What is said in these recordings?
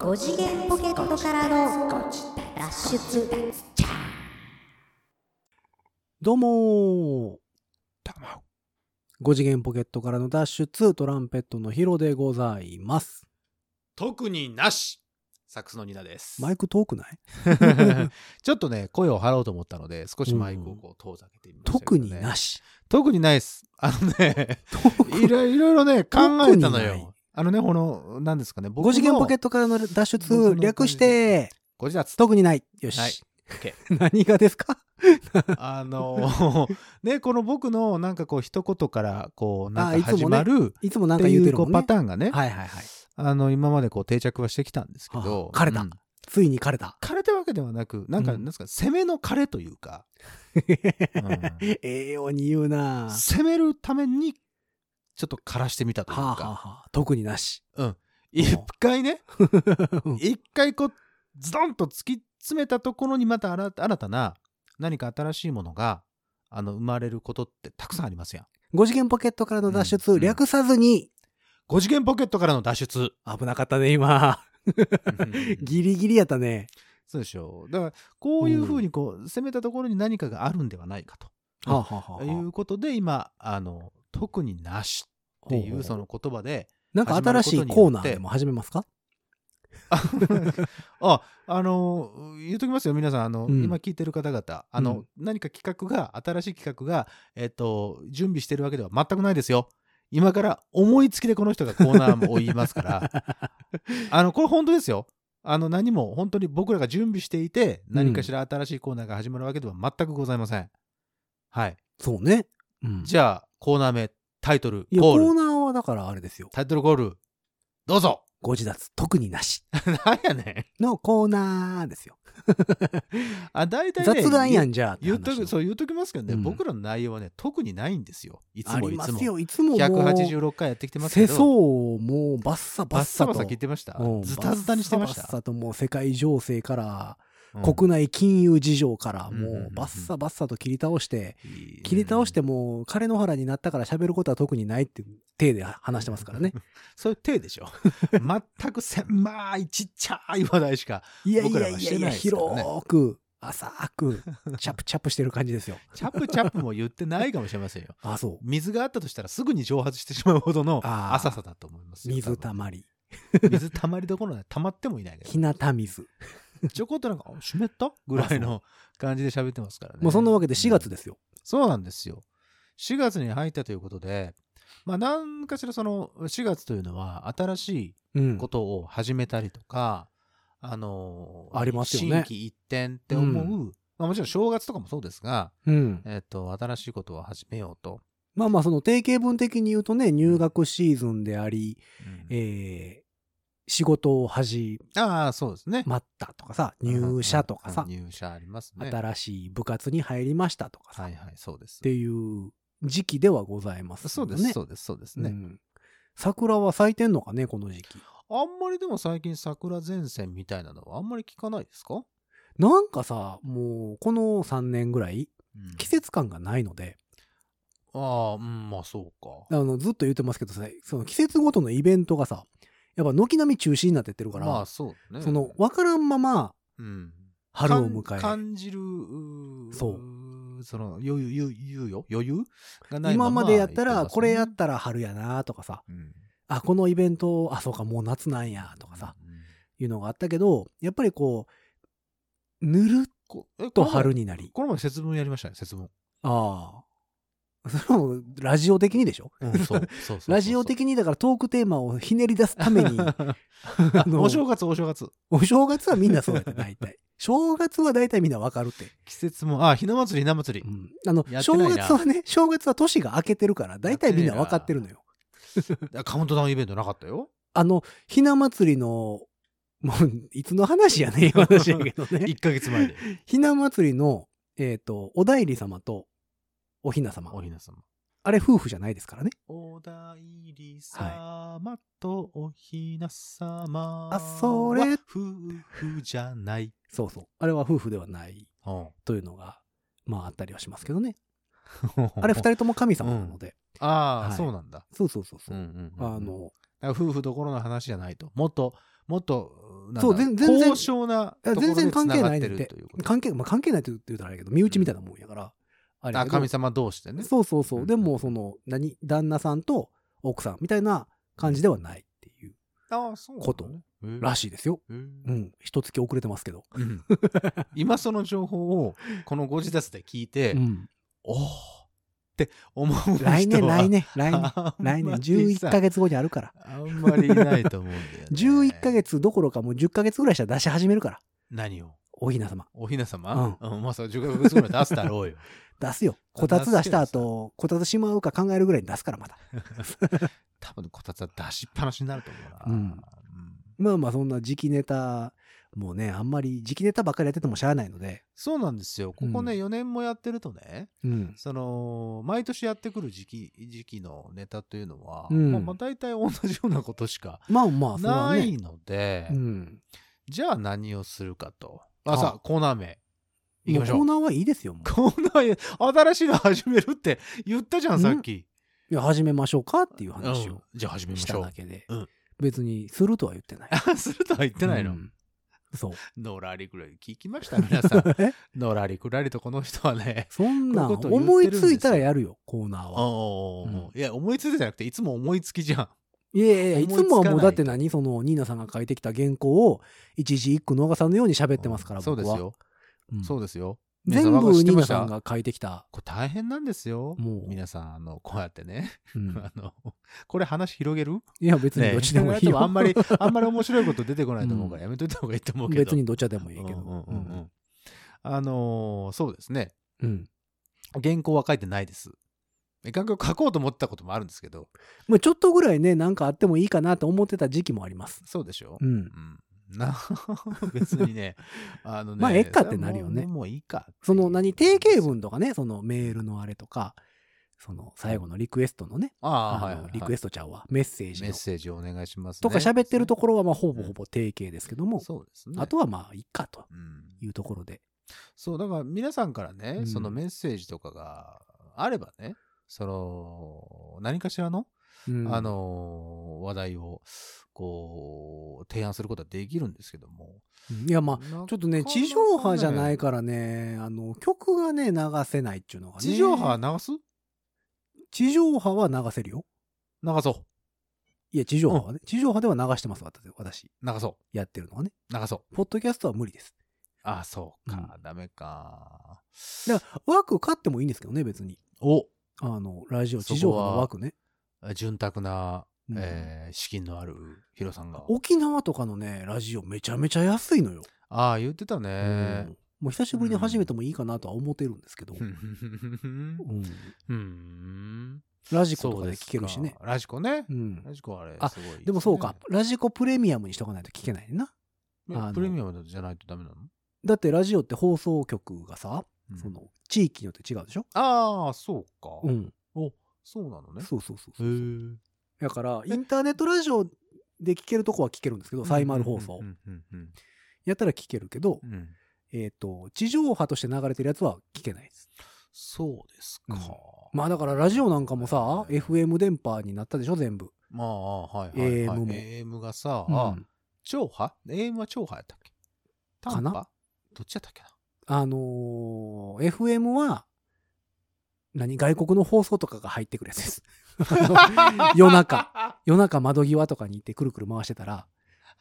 5次元ポケットからの脱出どうも5次元ポケットからの脱出トランペットのヒロでございます。特になしサックスのニナです。マイク遠くない？ちょっとね、声を張ろうと思ったので、少しマイクをこう遠ざけてみましたけ特どね、になし。特にないです。あのね、特いろいろね、考えたのよ。あのね、この、何ですかね、僕5次元ポケットトからの脱僕出の略して、ご自立。特にない。よし。はい OK 何がですか？あの、ね、この僕のなんかこう一言からこう、なんか始あいつもねまるいつもなんか言うてるもんね。パターンがね、はいはいはい。あの、今までこう定着はしてきたんですけど、あ枯れたうんついに枯れた。枯れたわけではなく、なんか、うんなんですか、攻めの枯れというか、うんええように言うなは攻めるために、ちょっと枯らしてみたというあ、はあか、はあ、特になし。一回ね、うん一回こう、ズドンと突き詰めたところにまた新新たな何か新しいものが、あの、生まれることってたくさんありますやん。5次元ポケットからの脱出、うん略さずに、5次元ポケットからの脱出。危なかったね、今。ギリギリやったね。そうでしょう。だから、こういうふうにこう、攻めたところに何かがあるんではないかはあ、はあはということで、今、あの、特になしっていほうその言葉で、なんか新しいコーナーでも始めますか？あ、あの、言うときますよ、皆さん。あの、うん今聞いてる方々。あの、うん何か企画が、新しい企画が、えっと、準備してるわけでは全くないですよ。今から思いつきでこの人がコーナーも言いますから。あの、これ本当ですよ。あの、何も本当に僕らが準備していて、何かしら新しいコーナーが始まるわけでは全くございません。はい。そうね。うん。じゃあ、コーナー名、タイトル、いや、ココール。ーナーはだからあれですよ。タイトルコール、どうぞご自立、特になし なんやねん。のコーナーですよ。あ、大体ね、雑談やんじゃあって言っとく、そう言っときますけどね、うん僕らの内容はね、特にないんですよ。いつあもいつも。すよ。いつももう、186回やってきてますけど。世相をもうバッサバッサと。バッサ聞いてましたうんズタズタにしてましたバッサバッサともう世界情勢から、うん国内金融事情からもうバッサバッサと切り倒して、いい切り倒してもう枯れ野原になったから喋ることは特にないって体で話してますからね。そういう体でしょ？全く狭いちっちゃい話題しか。いやい僕らやいやいや、はしてないですからね広く、浅く、チャプチャプしてる感じですよ。チャプチャプも言ってないかもしれませんよ。あ、そう。水があったとしたらすぐに蒸発してしまうほどの浅さだと思いますよ。水たまり。水たまりどころでたまってもいないけ日向水。ど。ちょこっとなんか、あ湿った？ぐらいの感じで喋ってますからね。もうそんなわけで4月ですよ。そうなんですよ。4月に入ったということで、まあ何かしらその4月というのは新しうんいことを始めたりとか、あのーありますよね新規一点って思う、まあもちろん正月とかもそうですが、うん。えっ、と、新しいことを始めようと。まあまあ、その定型文的に言うとね、入学シーズンであり、うんえー仕事を始ああ、そうですね。まったとかさ、入社とかさうん、入社ありますね。新しい部活に入りましたとかさ、っはいはい、そうです。ていう時期ではございますそうです、ね。そうです、そうですね。うん桜は咲いてんのかね、この時期。あんまりでも最近桜前線みたいなのはあんまり聞かないですか、なんかさ、もうこの3年ぐらいうん季節感がないので、ああ、うん、まあそうか。あのずっと言ってますけどさ、その季節ごとのイベントがさ、やっぱ軒並み中止になってってるから、まあそうね。その分からんままうん、春を迎え、かん感じる、そう。その余裕、余裕よ。余裕がない今までやったら、これやったら春やなとかさ、うん。あ、このイベント、あ、そうか、もう夏なんやとかさ、うんいうのがあったけど、やっぱりこう、ぬるっこえとこの前春になり、この前節分やりましたね、節分。ああ。それもラジオ的にでしょ？うん、そうそうそうそう ラジオ的にだからトークテーマをひねり出すために、お正月、お正月。お正月はみんなそうやって大体。正月は大体みんなわかるって。季節も、あ、ひな祭り、ひな祭り。うんあの、正月はね、正月は年が明けてるから、大体みんなわかってるのよ。あカウントダウンイベントなかったよ。あの、ひな祭りの、もう、いつの話やねん、話やけどね。1ヶ月前で。ひな祭りの、えっ、と、お内裏様とおひな様お。ひな様。あれ夫婦じゃないですからね。おだいり様とおひな様はあそれ夫婦じゃない。そうそう。あれは夫婦ではないうんというのが、まああったりはしますけどね。あれ二人とも神様なので。ああ、はいそうなんだ。そうそうそうそうう。んうんうんうんあの、夫婦どころの話じゃないと。もっと、もっと、そう全全然高尚な全然関係ないねって。関係、まあ、関係ないって言ったらあれやけど、身内みたいなもんやから。あれあ神様同士でね。そうそうそうう。んでも、その、何、旦那さんと奥さんみたいな感じではないっていうことらしいですよ。うん。一月遅れてますけど。うん 今その情報をこのご自立で聞いて、うん。おおって思う人は来年、来年、来年。来年、まりさ11ヶ月後にあるから。あんまりいないと思うんだよ、ね。11ヶ月どころかもう10ヶ月ぐらいしたら出し始めるから。何を？おひな様。おひな様？うん。まあ、そう、10ヶ月ぐらい出すだろうよ。出すよ。こたつ出した後、こたつしまうか考えるぐらいに出すから、また。多分、こたつは出しっぱなしになると思うな。うんまあまあ、そんな時期ネタ、もうね、あんまり時期ネタばっかりやっててもしゃあないので。そうなんですよ。ここね、うん4年もやってるとね、うん。その、毎年やってくる時期、時期のネタというのは、うんまあまあ大体同じようなことしかまあまあ。ないので、うん。じゃあ何をするかと。あ、あさあ、コーナー名。いきましょう。もコーナーはいいですよ、もう。コーナー、新しいの始めるって言ったじゃん、さっき。いや、始めましょうかっていう話うんをじゃあ始めまししたょうだ。けでうん。別に、するとは言ってない。あ するとは言ってないの。うんそう。のらりくらり聞きました、皆さん。え？のらりくらりとこの人はね。そんなんこういうことを言思いってるんですよついたらやるよ、コーナーは。いや、思いついてじゃなくて、いつも思いつきじゃん。いやいやいつもはもうだって何？その、ニーナさんが書いてきた原稿を一字一句野賀さんのように喋ってますから、僕は。そうですよ。うんそうですよ。全部ニーナさんが書いてきた。これ大変なんですよ。もう皆さん、あの、こうやってね。うん あの、これ話広げる？いや、別にどっちでもいいよ。ねあんまり、あんまり面白いこと出てこないと思うから、やめといた方がいいと思うけど。別にどっちでもいいけど。うんうんうんうんあのーそうですね。うん。原稿は書いてないです。原稿書こうと思ってたこともあるんですけど、まあちょっとぐらいね、なんかあってもいいかなと思ってた時期もあります。そうでしょ？うん。うん。な、別にね、あのね。まあええかってなるよねもういいか。その何、定型文とかね、そのメールのあれとか、その最後のリクエストのね、ああ、あはいはいリクエストちゃうわ、メッセージのメッセージをお願いします、ね。とか喋ってるところはまあほぼほぼ定型ですけども、そうですね。あとはまあいいかとうん、いうところで。そう、だから皆さんからね、うんそのメッセージとかがあればね、その、何かしらの、うんあ、の、話題を、こう、提案することはできるんですけども。いやまあ、あちょっとね、地上波じゃないからね、あの、曲がね、流せないっていうのがね。地上波流す？地上波は流せるよ。流そいや、地上波はね。地上波では流してます、私。流そやってるのはね。う。流そう。ポッドキャストは無理です。ああ、そうか。ダメか。だから、枠買ってもいいんですけどね、別に。おあの、ラジオ、地上波の枠ね。潤沢な、うんえー資金のあるヒロさんが。沖縄とかのね、ラジオめちゃめちゃ安いのよ。ああ、言ってたうねん。もう久しぶりに始めてもいいかなとは思ってるんですけど。ふんうんラジコとかで聞けるしねラジコねう。んラジコあれ、あすごいすねでもそうか。。ラジコプレミアムにしとかないと聞けないな。プレミアムじゃないとダメなの？だってラジオって放送局がさ、うんその、地域によって違うでしょ？ああ、そうか。うん。お、そうなのね。そうそうそうへそう。ーだから、インターネットラジオで聞けるとこは聞けるんですけど、サイマル放送やったら聞けるけどう、んうんえっと、地上波として流れてるやつは聞けないです。そうですか。うんまあだからラジオなんかもさ、FM 電波になったでしょ、全部。まあ、はいはいはい。AM も AM がさ、うんあ超波 ?AM は超波やったっけ？短波？かなどっちやったっけな？あのー FM は、何外国の放送とかが入ってくるやつです。夜中。夜中窓際とかに行ってくるくる回してたら、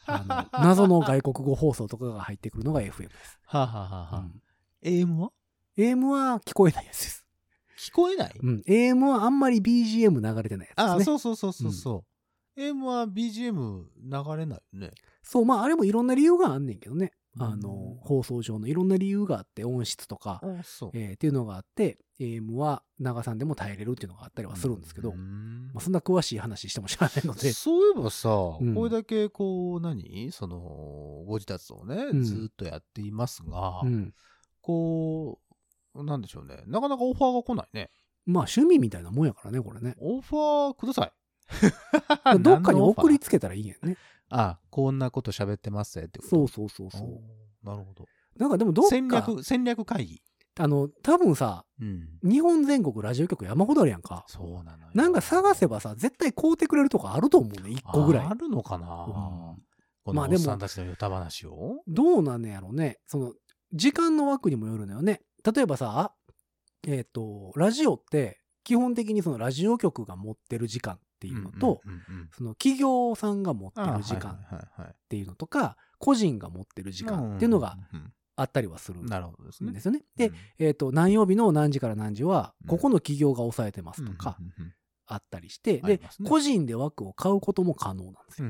あの、謎の外国語放送とかが入ってくるのが FM です。はあ、はあはあはあうん AM は？AM は聞こえないやつです。聞こえない？うん。AM はあんまり BGM 流れてないやつですね。ああ、そうそうそうそうそう。AM は BGM 流れないよね。そう、まああれもいろんな理由があんねんけどね。あうんの、放送上のいろんな理由があって、音質とか。えーっていうのがあって、AM は長さんでも耐えれるっていうのがあったりはするんですけど、うんまあ、そんな詳しい話しても知らないので、そういえばさ、うんこれだけこう、何？その、ご自立をね、うんずっとやっていますが、うん。こう、なんでしょうね。なかなかオファーが来ないね。まあ趣味みたいなもんやからね、これね。オファーください。どっかに送りつけたらいいんやね。あ、こんなこと喋ってますぜってそうそうそうそう。なるほど。なんかでもどっか、戦略、戦略会議。あの、多分さ、うん。日本全国ラジオ局山ほどあるやんか。そうなのよ。なんか探せばさ、絶対買うてくれるとこあると思うね、一個ぐらいあ。るのかな、うんまあでもさんたちの歌話を？どうなんねやろね。その、時間の枠にもよるのよね。例えばさ、えっ、と、ラジオって、基本的にそのラジオ局が持ってる時間っていうのと、その企業さんが持ってある時間っていうのとか、個人が持ってる時間っていうのがあったりはするうんですよね。でうん、えっ、と、何曜日の何時から何時はうん、ここの企業が抑えてますとかあったりして、で個人で枠を買うことも可能なんですよ。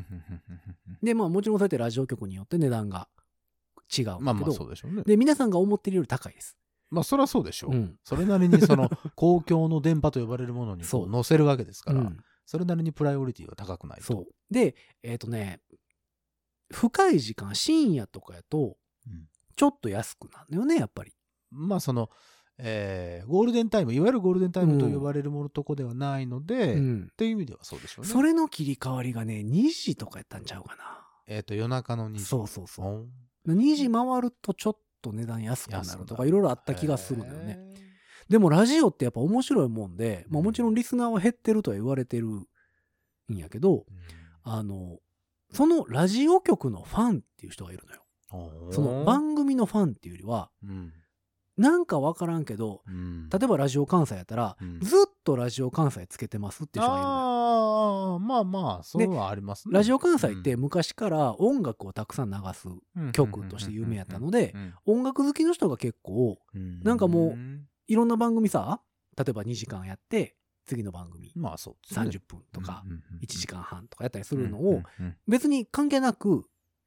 で、まあもちろんそうやってラジオ局によって値段が違うけど、まあまあそうでしょうね。で、皆さんが思ってるより高いです。まあそりゃそうでしょう。うん。それなりにその公共の電波と呼ばれるものに載せるわけですから、うんそれなりにプライオリティが高くないと。そう。で、えっ、とね、深い時間、深夜とかやと、うんちょっと安くなるのよね、やっぱり。まあその、えーゴールデンタイム、いわゆるゴールデンタイムと呼ばれるものとこではないので、っうん。ていう意味ではそうでしょうね。それの切り替わりがね、2時とかやったんちゃうかな。えっ、と、夜中の2時。そうそうそう。うん2時回るとちょっと値段安くなるとか、いろいろあった気がするのよね。へでもラジオってやっぱ面白いもんで、まあうん。もちろんリスナーは減ってるとは言われてるんやけど、ーあの、そのラジオ局のファンっていう人がいるのよ。うんその番組のファンっていうよりは、うん。なんかわからんけど、うん。例えばラジオ関西やったら、うん。ずっとラジオ関西つけてますっていう人がいるのよ。ああ、まあまあ、そうはありますね。ラジオ関西って昔から音楽をたくさん流す曲として有名やったので音楽好きの人が結構うん、なんかもううんいろんな番組さ例えば2時間やって次の番組まあそうね。30分とかうんうんうん1時間半とかやったりするのを別に関係なく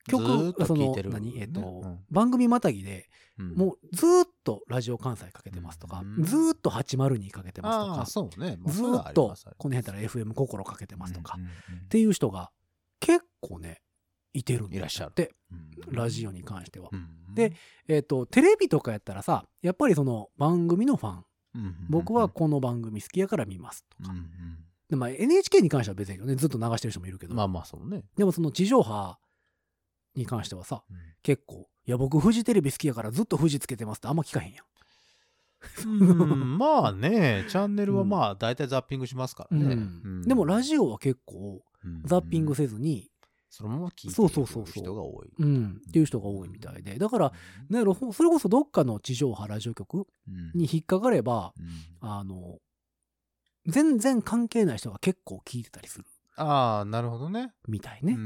曲その何？えっとうん。番組またぎでうん。もうずーっとラジオ関西かけてますとかうん。ずーっと802かけてますとかそうね、まあずっとこの辺やったら FM 心かけてますとかうん。っていう人が結構ねいてるんだいらっしゃる。ってうん。ラジオに関しては。うん。で、えっ、と、テレビとかやったらさ、やっぱりその番組のファン、僕はこの番組好きやから見ますとか。うん。でまあ、NHK に関しては別によね、ずっと流してる人もいるけど、うんまあまあそうね。でもその地上波に関してはさ、うん。結構、いや、僕、フジテレビ好きやからずっとフジつけてますってあんま聞かへんやん。うん。まあね、チャンネルはまあ大体ザッピングしますからね。うん。でも、ラジオは結構、うん。ザッピングせずに、そのまま聞いてるそうそうそう人が多い。うん、っていう人が多いみたいで。だから、ね、ろそれこそどっかの地上波ラジオ局うんに引っかかれば、うんあの、全然関係ない人が結構聞いてたりするああ、なるほどね。みたいね。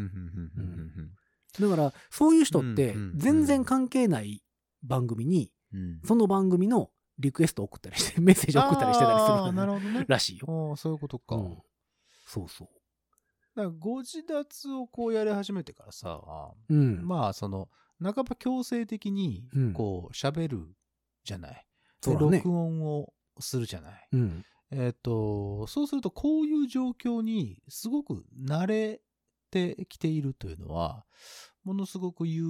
だから、そういう人って全然関係ない番組に、その番組のリクエスト送ったりして、メッセージ送ったりしてたりするるほどね。らしいよ。ああ、そういうことか。うんそうそだご自立をこうやり始めてからさ、う。うん。まあその、半ば強制的にうん、こう、喋るじゃない？うだね録音をするじゃない？うん。えっ、と、そうするとこういう状況にすごく慣れてきているというのは、ものすごく有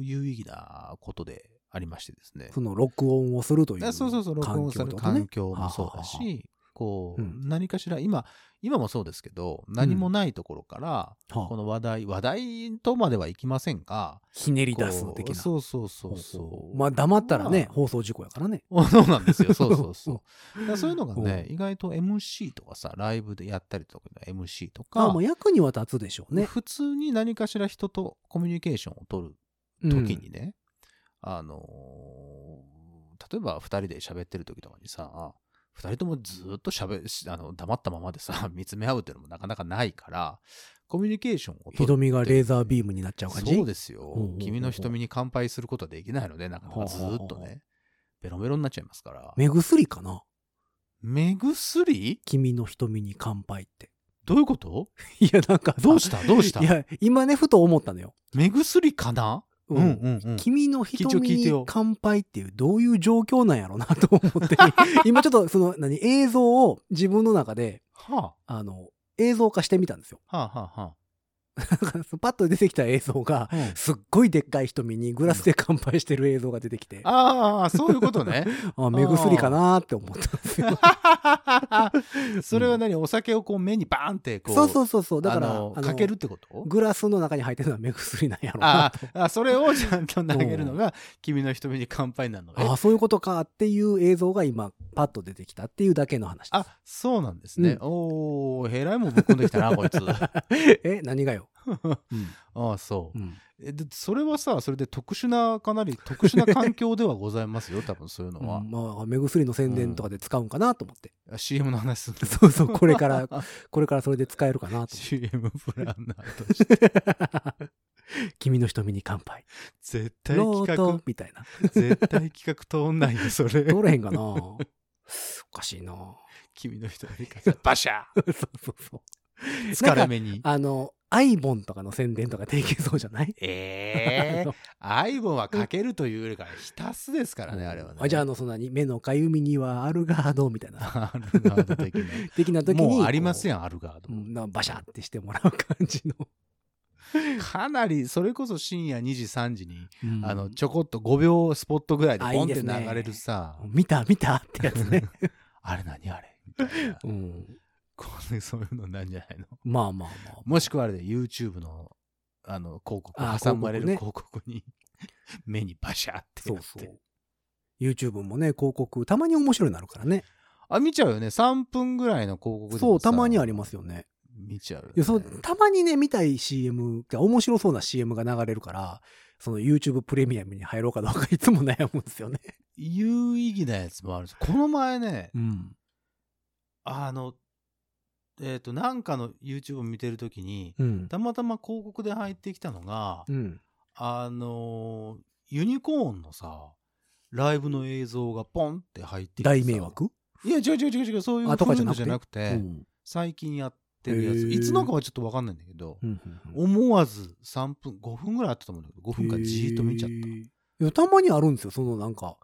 有意義なことでありましてですね。その録音をするというあそうそうそう、録音する環境もそうだし、こう、うん何かしら、今、今もそうですけど、何もないところから、はあこの話題、話題とまではいきませんが、ひねり出す的な。そうそうそうそう。まあ、黙ったらね、まあ放送事故やからね。そうなんですよ。そうそうそう。そういうのがね、う意外と MC とかさ、ライブでやったりとかの MC とああ、かもう、役には立つでしょうね。普通に何かしら人とコミュニケーションを取るうん時にね、あのー例えば二人で喋ってる時とかにさ、二人ともずっと喋しあの黙ったままでさ、見つめ合うっていうのもなかなかないから、コミュニケーションを取る。瞳がレーザービームになっちゃう感じ？そうですよ。君の瞳に乾杯することはできないので、なかなかずっとね、ベロベロになっちゃいますから。目薬かな？目薬？君の瞳に乾杯って。どういうこと？いや、なんかさどうした？どうした？いや、今ね、ふと思ったのよ。目薬かな？ううんうんうん。君の瞳に乾杯っていうどういう状況なんやろうなと思って、今ちょっとその、何、映像を自分の中で、はあの、映像化してみたんですよ。あ、はあ、はあ、パッと出てきた映像が、あ。うんすっごいでっかい瞳にグラスで乾杯してる映像が出てきて、あああ、そういうことね。目薬かなーって思ったんですよ。それは何？お酒をこう目にバーンってこう。そうそうそうそう。だから、かけるってこと？グラスの中に入ってるのは目薬なんやろうなああ、それをちゃんと投げるのが、君の瞳に乾杯なの。えああ、そういうことかっていう映像が今、パッと出てきたっていうだけの話です。あ、そうなんですね。おー、えらいもんぶっ込んできたな、こいつ。え、何がよ？よ。うん。ああ、そうう。ん。え、で、それはさ、それで特殊な、かなり特殊な環境ではございますよ、多分そういうのは。うんまあ、目薬の宣伝とかで使うんかなと思って。あ CM の話するそうそう、これから、これからそれで使えるかなと。CM プランナーとして。君の瞳に乾杯。絶対企画、トみたいな。絶対企画通んないよ、それ。通れへんかなおかしいな君の人にかバシャそうそうそう。疲れ目に。あの、アイボンとかの宣伝とかできそうじゃない？ええアイボンはかけるというよりか浸すですからね、あれはね。あじゃあ、あの、そんなに、目のかゆみにはアルガードみたいな、アルガード的な。的な時に。もうありますややん、アルガード。ん。なバシャってしてもらう感じの。かなり、それこそ深夜2時、3時に、うんあの、ちょこっと5秒スポットぐらいであポンって流れるさ、見た見たってやつね。あれ何あれ？みたいな。うん。そういうのなんじゃないの？まあまあまあ。もしくはあれで YouTube の、あの、広告あ、挟まれる広広告に、目にバシャってそうやって。そう。YouTube もね、広告、たまに面白いなるからね。あ、見ちゃうよね。3分ぐらいの広告でもさそう、たまにありますよね。見ちゃうよ、ね。いや、そう、たまにね、見たい CM 面白そうな CM が流れるから、その YouTube プレミアムに入ろうかどうかいつも悩むんですよね。有意義なやつもあるんですこの前ね、うん。あの、えっ、と、なんかの YouTube を見てるときに、うん。たまたま広告で入ってきたのが、うん。あのーユニコーンのさ、ライブの映像がポンって入ってきてさ大迷惑いや、違う違う違う違う、そういうあとかじゃなくて？最近やってるやつ。いつのかはちょっとわかんないんだけど、うんうん思わず3分、5分ぐらいあったと思うんだけど、5分間じーっと見ちゃっへーいやたまにあるんですよ、そのなんか、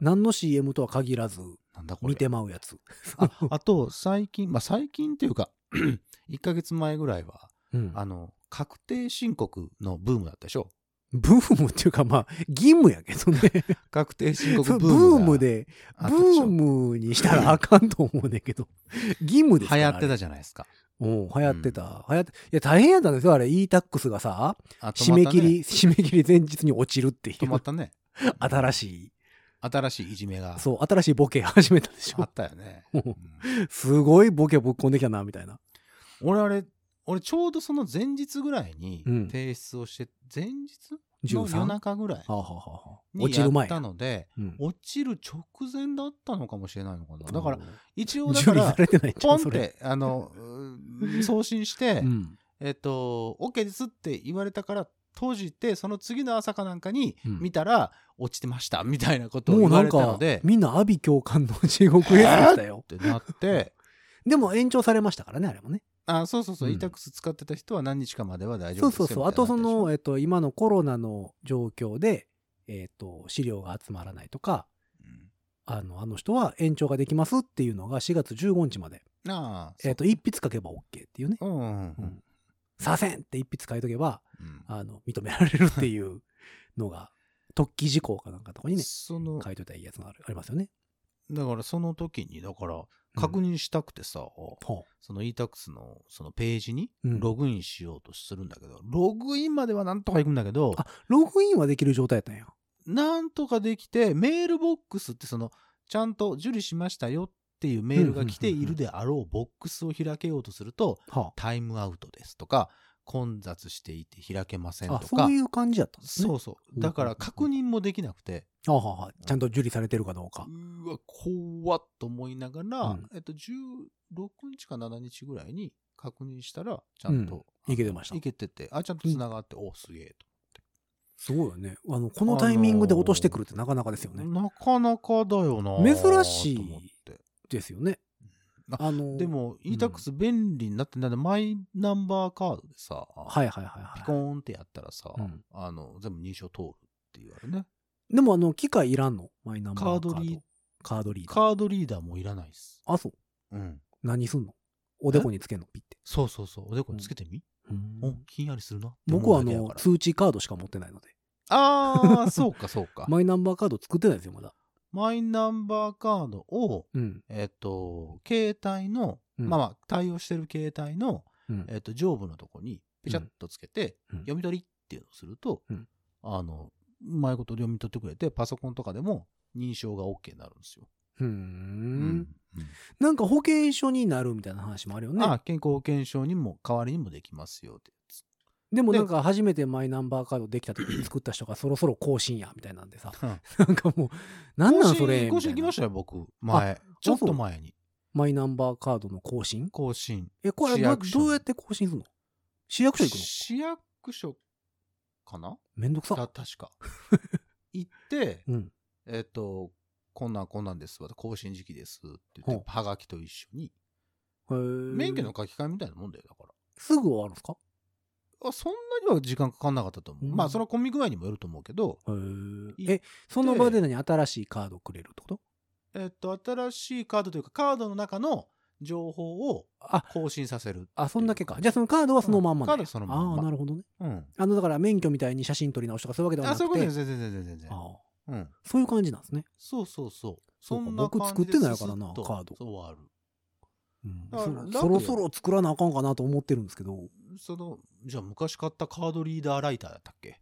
何の CM とは限らず、た。なんだこれ。見てまうやつ。ああと、最近、まあ最近っていうか、1ヶ月前ぐらいは、うんあの、確定申告のブームだったでしょブームっていうか、まあ、義務やけどね。確定申ブ告ブームがームで、ブームにしたらあかんと思うねんけど、義務ですから。流行ってたじじゃないですか。ゃん。うん、流行ってた。流行って、いや、大変やったんですよ、あれ。e-tax がさ、あ締め切。り、締め切り前日に落ちるっていたね止まっう、たね。新し新しいいじめがい、そう、新しいボケ始めたでしょあっ。たよね。うんうんすごいボケぶっこんできたな、みたいな。俺あれ、俺ちょうどその前日ぐらいにうん提出をして、前日？の 13? 夜中ぐらいに落ちる前やったので、うん落ちる直前だったのかもしれないのかな。だからうん、一応だ受からポンっ。て、あの、うん送信して、うん。えっと、OK ですって言われたから閉じて、その次の朝かなんかにうん。見たら、落ちてました、みたいなことを言われたのかで、、みんな阿鼻教官の地獄絵図でしたよ。ってなって、でも延長されましたからね、あれもね。あ、そうそうそう、うん。e-tax 使ってた人は何日かまでは大丈夫ですよそうそうそう。あとその、えっと、今のコロナの状況で、えっと、資料が集まらないとか、うん。あの、あの人は延長ができますっていうのが4月15日まで、ああ、えっと、一筆書けば OK っていうね。うんうんうん。うんさせんって一筆書いとけば、うんあの、認められるっていう のが、特記事項かなんかとかにね、その、書いといたらいいやつがあるありますよね。だからその時に、だから、確認したくてさ、ほその e-tax のそのページにうんログインしようとするんだけど、ログインまではなんとか行くんだけど、あ、ログインはできる状態やったんや。なんとかできて、メールボックスってその、ちゃんと受理しましたよっていうメールが来ているであろうボックスを開けようとすると、はタイムアウトですとか、混雑していて開けませんあ。とかあそう、いう感じやったんですね。そうそう。だから確認もできなくて、あははちゃんと受理されてるかどうか。うわ、怖っと思いながら、うんえっと、16日か7日ぐらいに確認したら、ちゃんと、うんいけてましたいけてて、あ、ちゃんと繋がって、お、すげえと。すごいよね。あの、このタイミングで落としてくるってなかなかですよね。なかなかだよな珍しいですよね。ああの、で、も、e-tax 便利になってんだね、マイナンバーカードでさ、はいはいはいはい。ピコーンってやったらさ、うんあの、全部認証通るって言われるね。でもあの、機械いらんの？マイナンバーカード。カードリーカードリーダー。カードリーダーもいらないっす。あ、そう。うん。何すんの？おでこにつけんの？ピッて。そうそうそう。おでこにつけてみ、うんお、ひんやりするな。僕はあの、通知カードしか持ってないので。ああ、そうかそうか。マイナンバーカード作ってないですよ、まだ。マイナンバーカードを、うん。えっと、携帯の、うんまあまあ、対応してる携帯の、うんえっと、上部のとこに、ペチャッとつけて、うん読み取りっていうのをすると、うんあの、うまいこと読み取ってくれて、パソコンとかでも認証が OK になるんですよ。なんか保険証になるみたいな話もあるよね。あ健康保険証にも代わりにもできますよって。でもなんか初めてマイナンバーカードできた時に作った人がそろそろ更新やみたいなんでさ。うんなんかもう、なんなんそれ更新更新みたいな来ましたよ、僕。前。ちょっと前に。マイナンバーカードの更新？更新。え、これど市役所どうやって更新するの？市役所行くの？市役所かな？めんどくさ。た確か。行って、うん。えっ、と、こんなんこんなんですわ。更新時期ですって言って、はがきと一緒に。へー免許の書き換えみたいなもんだよ、だから。すぐ終わるんですか？あそんなには時間かかんなかったと思う。うんまあ、それは混み具合にもよると思うけど、え、その場で何新しいカードくれるってこと？えっ、と、新しいカードというか、カードの中の情報をあ、更新させる。あ、そんだけか。じゃあそのカードはそのまんまうんカードはそのまんまああ、なるほどね。うん。あの、だから免許みたいに写真撮り直しとかそういうわけではあ、なくて。そういうことです。全然全然全然。ああうん。そういう感じなんですね。そうそうそう。そうかそんな僕作ってないからなカードそうある。うんそろそろ作らなあかんかなと思ってるんですけど、その、じゃあ昔買ったカードリーダーライターだったっけ？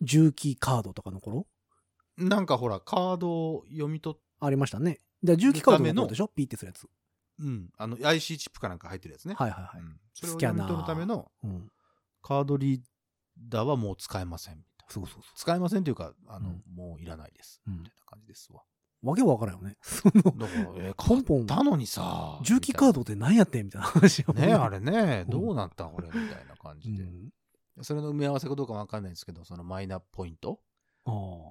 重機カードとかの頃？なんかほら、カードを読み取っ、ありましたね。じゃあ重機カードのでしょ？ピーってするやつ。うん。あの、IC チップかなんか入ってるやつね。はいはいはい。うんそれをスキャナー読み取るためのうん。カードリーダーはもう使えませんみたいな。そうそうそ使えませんというか、あの、うんもういらないです。うんみたいな感じですわ。う。わけわからんよね。その、だから、えー、ポンポンたのにさ、重機カードって何やってんみたいな話を。ねあれね、うんどうなったんこれみたいな感うじで。ん。それの埋め合わせかどうかわかんないんですけど、そのマイナポイント？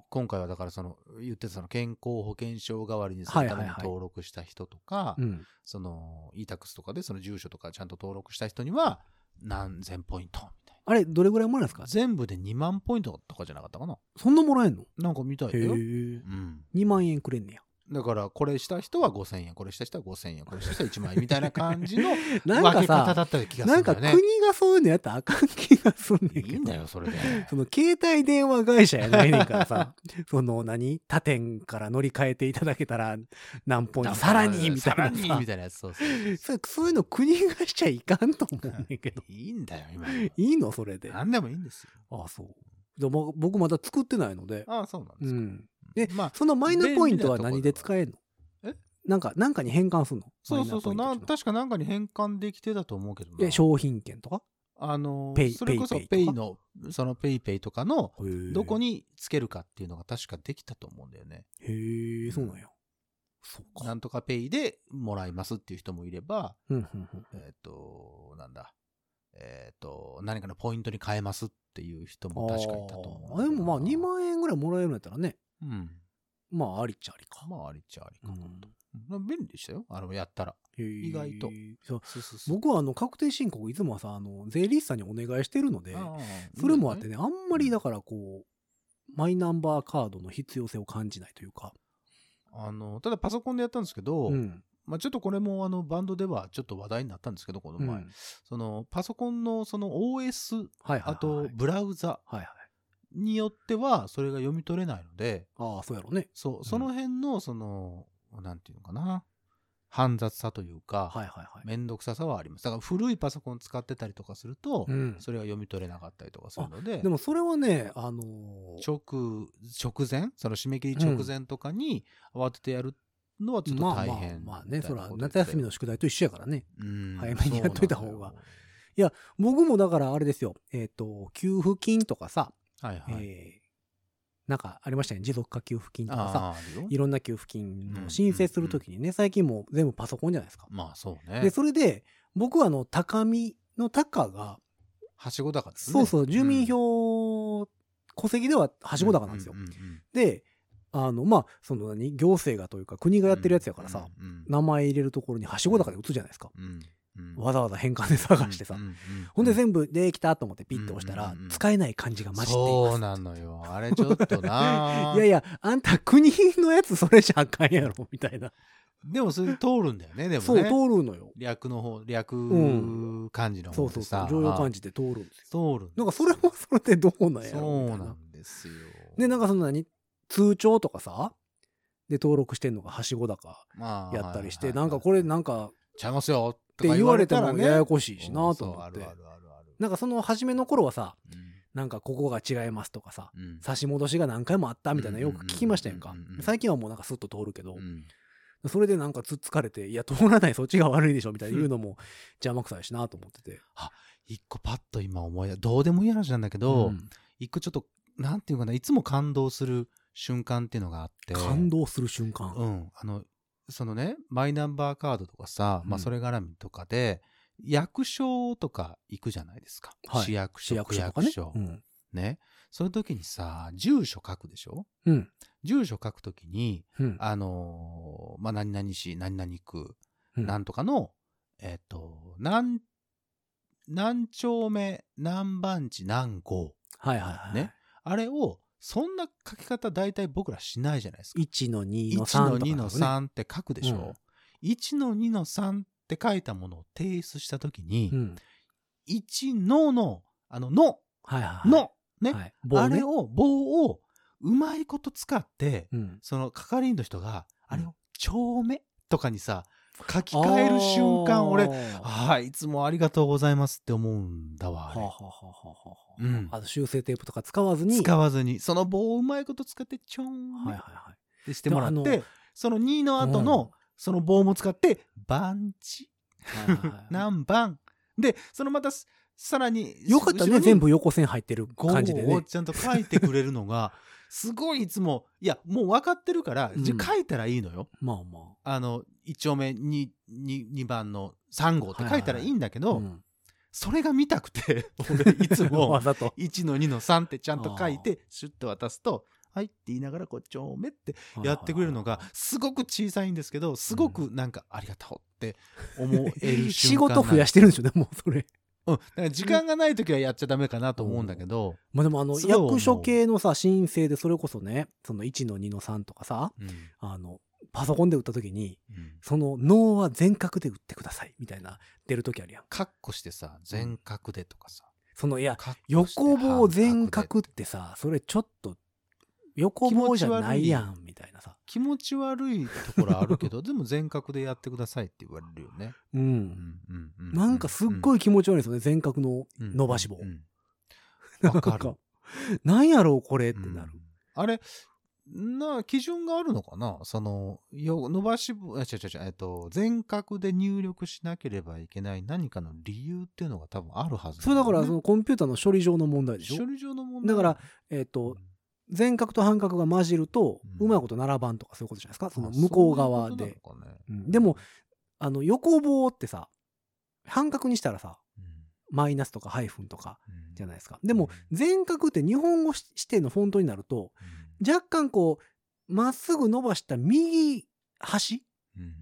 今回はだからその、言ってたその健康保険証代わりにするために登録した人とか、うん。その e-tax とかでその住所とかちゃんと登録した人には何千ポイントみあれ、どれぐらいもらえるんですか？な。全部で2万ポイントとかじゃなかったかなそんなもらえんの？なんか見たいへえ。よ。うん。2万円くれんねや。だから、これした人は5000円、これした人は5000円、これした人は1万円 みたいな感じのなんか分け方さ、だった気がすなんかるんだよね。国がそういうのやったらあかん気がすんねんけど。いいんだよ、それで。その携帯電話会社やないねんからさ、その何？他店から乗り換えていただけたら何ポイント、さらにみたいなさらにさみたいなやつ、そうそう。そういうの国がしちゃいかんと思うねんけど。いいんだよ、今。いいの？それで。あ何でもいいんですよ。あ、そう。でも僕まだ作ってないので。ああ、そうなんですか。うん。えまあ、そのマイナポイントは何で使えるの？え？なんか、なんかに変換するの？そうそうそう、な確かなんかに変換できてたと思うけどな。商品券とか？あのペイそれこそペイの、そのペイペイとかの、どこににつけるかっていうのが確かできたと思うんだよね。へえ、そうなんや。そうか。なんとかペイでもらいますっていう人もいれば、うんうんうん。えっ、と、なんだ、えっ、と、何かのポイントに変えますっていう人も確かいたと思う。でもまあ2万円ぐらいもらえるんやったらね、うん。まあありっちゃありか。まあ、ありっちゃありかなうんと。うん便利でしたよ。あの、やったら。意意外とそうそうそう。僕はあの確定申告いつもはさあの税理士さんにお願いしてるのでそれもあってねあんまりだからこうマイナンバーカードの必要性を感じないというか、あの、ただパソコンでやったんですけど、うんまあちょっとこれもあのバンドではちょっと話題になったんですけど、このうん前。そのパソコンのその OS、はいはいはいあとブラウザはいはいによってはそれが読み取れないので、ああそうやろうね。そう、その辺のその、なんていうのかな、煩雑さというか、はいはいはい、めんどくささはあります。だから古いパソコン使ってたりとかすると、うん、それが読み取れなかったりとかするので、でもそれはねあのー直、直前、その締め切り直前とかに慌ててやるのはちょっと大変まあまあまあねそれはみたいなこと夏休みの宿題と一緒やからね。うん早めにやっといた方が。そうなの。よ僕もだからあれですよ。えっ、と給付金とかさ、はいはい。えーなんかありましたね持続化給付金とかさいろんな給付金の申請するときにね、最近もう全部パソコンじゃないですか。まあそうね。で、それで、僕はあの、高見の高が、はしご高ですね。そうそう、住民うん票、戸籍でははしご高なんですよ。うんうんうんで、あの、まあ、その何、行政がというか国がやってるやつやからさ、うんうん名前入れるところにはしご高で打つじゃないですか。うんうんわざわざ変換で探してさ。うんうんうんほんで全部できたと思ってピッて押したらうんうんうん、使えない漢字が混じっています。そうなのよ。あれちょっとな いやいや、あんた国のやつそれじゃあかんやろ、みたいな。でもそれで通るんだよね、でもね。そう、通るのよ。略の方、略ん漢字のそうそうそう方でさ。。常用漢字で通るんですよ。通る。なんかそれもそれでどうなんやろそうな。なんですよ。で、なんかその何通帳とかさ、で登録してんのがはしごだかまあやったりして、なんかこれなんかちゃいますよっって言われてもややここしいしなと思って。なんかその初めの頃はさ、うんなんかここが違いますとかさ、うん差し戻しが何回もあったみたいなよく聞きましたやんか最近はもうなんかスッと通るけどう、んそれでなんかつっつかれて、いや、通らないそっちが悪いでしょみたいな言うのも邪魔くさいしなと思ってて。一個パッと今思い出どうでもいい話なんだけど、うん一個ちょっと、なんていうかな、いつも感動する瞬間っていうのがあって。感動する瞬間。うん。あの、そのね、マイナンバーカードとかさ、まあうんそれ絡みとかで、役所とか行くじゃないですか。はい市役所、市役区所とかね。役所。うん。ね。その時にさ、住所書くでしょ？うん。住所書くときに、うん。あのーまあ、何々市、何々区、うんなんとかの、えっ、と、何、何丁目、何番地、何号。はいはいはい。ね。あれを、そんな書き方大体僕らしないじゃないですか。1の2の3 1のとか、ね。2の3って書くでしょ、1の2の3って書いたものを提出したときに、うん。1のの、あの、の、はいはいはい。の、ね。はい、棒ねあれを、棒を、うまいこと使って、うん。その係員の人が、あれうんを、丁目とかにさ、書き換える瞬間、俺、はい、いつもありがとうございますって思うんだわ、あれはあはあはあはあはあうんあと修正テープとか使わずに。使わずに、その棒をうまいこと使って、ちょんはいはいっはい。てしてもらって、その2の後の、その棒も使って、番地、はいはいはい 何番。で、そのまたす、さらに、よかったね、全部横線入ってる感じでね。ちゃんと書いてくれるのが、すごいいつも、いや、もう分かってるから、じゃうん書いたらいいのよ。まあまあの、1丁目 2, 2, 2番の3号って書いたらいいんだけあ。ど、うんそれが見たくて、俺いつもわざと。1の2の3ってちゃんと書いて、シュッと渡すと、はいって言いながら、こう、丁目ってやってくれるのが、すごく小さいんですけど、すごくなんか、ありがとうって思える 仕事増やししてるんでしょ、でもそれ。うん。時間がない時はやっちゃダメかなと思うんだけど、まあでもあの、役所系のさ、申請でそれこそね、その1の2の3とかさ、うん。あの、パソコンで打った時に、うんその脳は全角で打ってください、みたいな、出る時あるやん。カッコしてさ、全角でとかさ。その、いや、横棒全半角ってさ、それちょっと、横棒じゃないやん、みたいなさ。気持ち悪いところあるけど、でも全角でやってくださいって言われるよね。う。うんんうんうんなんかすっごいい気持ち悪いですよね、全角の伸ばし棒。わかるなん。なんやろう、これってなる。うんあれ、な、基準があるのかな？その、よ、伸ばし棒、あ、違う違う違う、えっと、全角で入力しなければいけない何かの理由っていうのが多分あるはずそれだから、その、のコンピューターの処理上の問題でしょ？処理上の問題だから、えっ、と、全角と半角が混じると、ううんまいこと並ばんとかそういうことじゃないですか？そのあ向こう側で。ねうんでも、あの、横棒ってさ、半角にしたらさ、マイナスとかハイフンとかうんじゃないですか。でも、全角って日本語指定のフォントになると、うん若干こう、まっすぐ伸ばした右端うん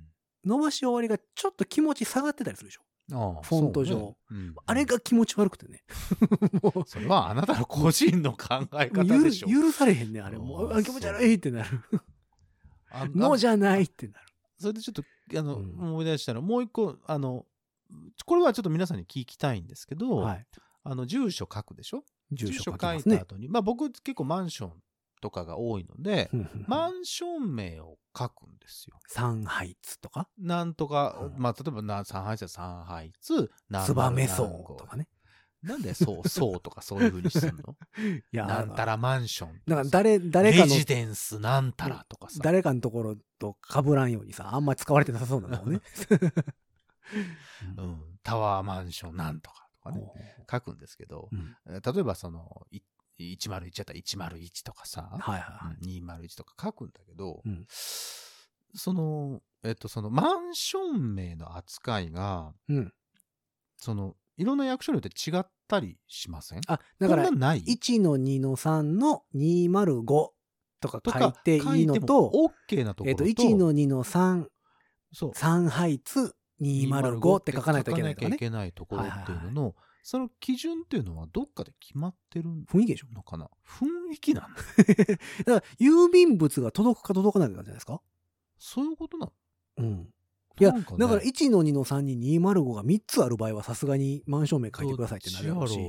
伸ばし終わりがちょっと気持ち下がってたりするでしょ？ああフォント上ねうんあれが気持ち悪くてね。もそれはあなたの個人の考えう、もう方でしょ。許許されへんね、あれ。もう、気持ち悪いってなる。あのじゃないってなる。それでちょっと、あの、うん思い出したら、もう一個、あの、これはちょっと皆さんに聞きたいんですけど、はい。あの、住所書くでしょ？住所書。いた後に、まあ僕結構マンションとかが多いので、マンション名を書くんですよ。サンハイツとか、なんとか、うんまあ例えばな、三ハイツは三ハイツ、ツバメ層層とかね。なんでそう、そうとかそういう風にするの？いや、なんたらマンション。だから誰、誰かの、レジデンスなんたらとかさ。誰かのところと被らんようにさ、あんまり使われてなさそうなのね。うん。タワーマンションなんとかとかね、書くんですけど、うんえー例えばその、い101やったら101とかさ、はいはいはい。うん201とか書くんだけど、うんその、えっと、そのマンション名の扱いが、うん。その、いろんな役所によって違ったりしません？あ、だからない？1の2の3の205とかとか書いていいのと、も OK なところと、えっと、1の2の3、そう3ハイツ205って書かないといけないとかね書かなきゃい。けないところっていうのの、その基準っていうのはどっかで決まってる雰囲気でしょ？のかな？雰囲気なのだ。から、郵便物が届くか届かないかじゃないですか？そういうことなの？うん。いや、ね。だから1の2の3に205が3つある場合はさすがにマンション名書いてくださいってなるやろうし。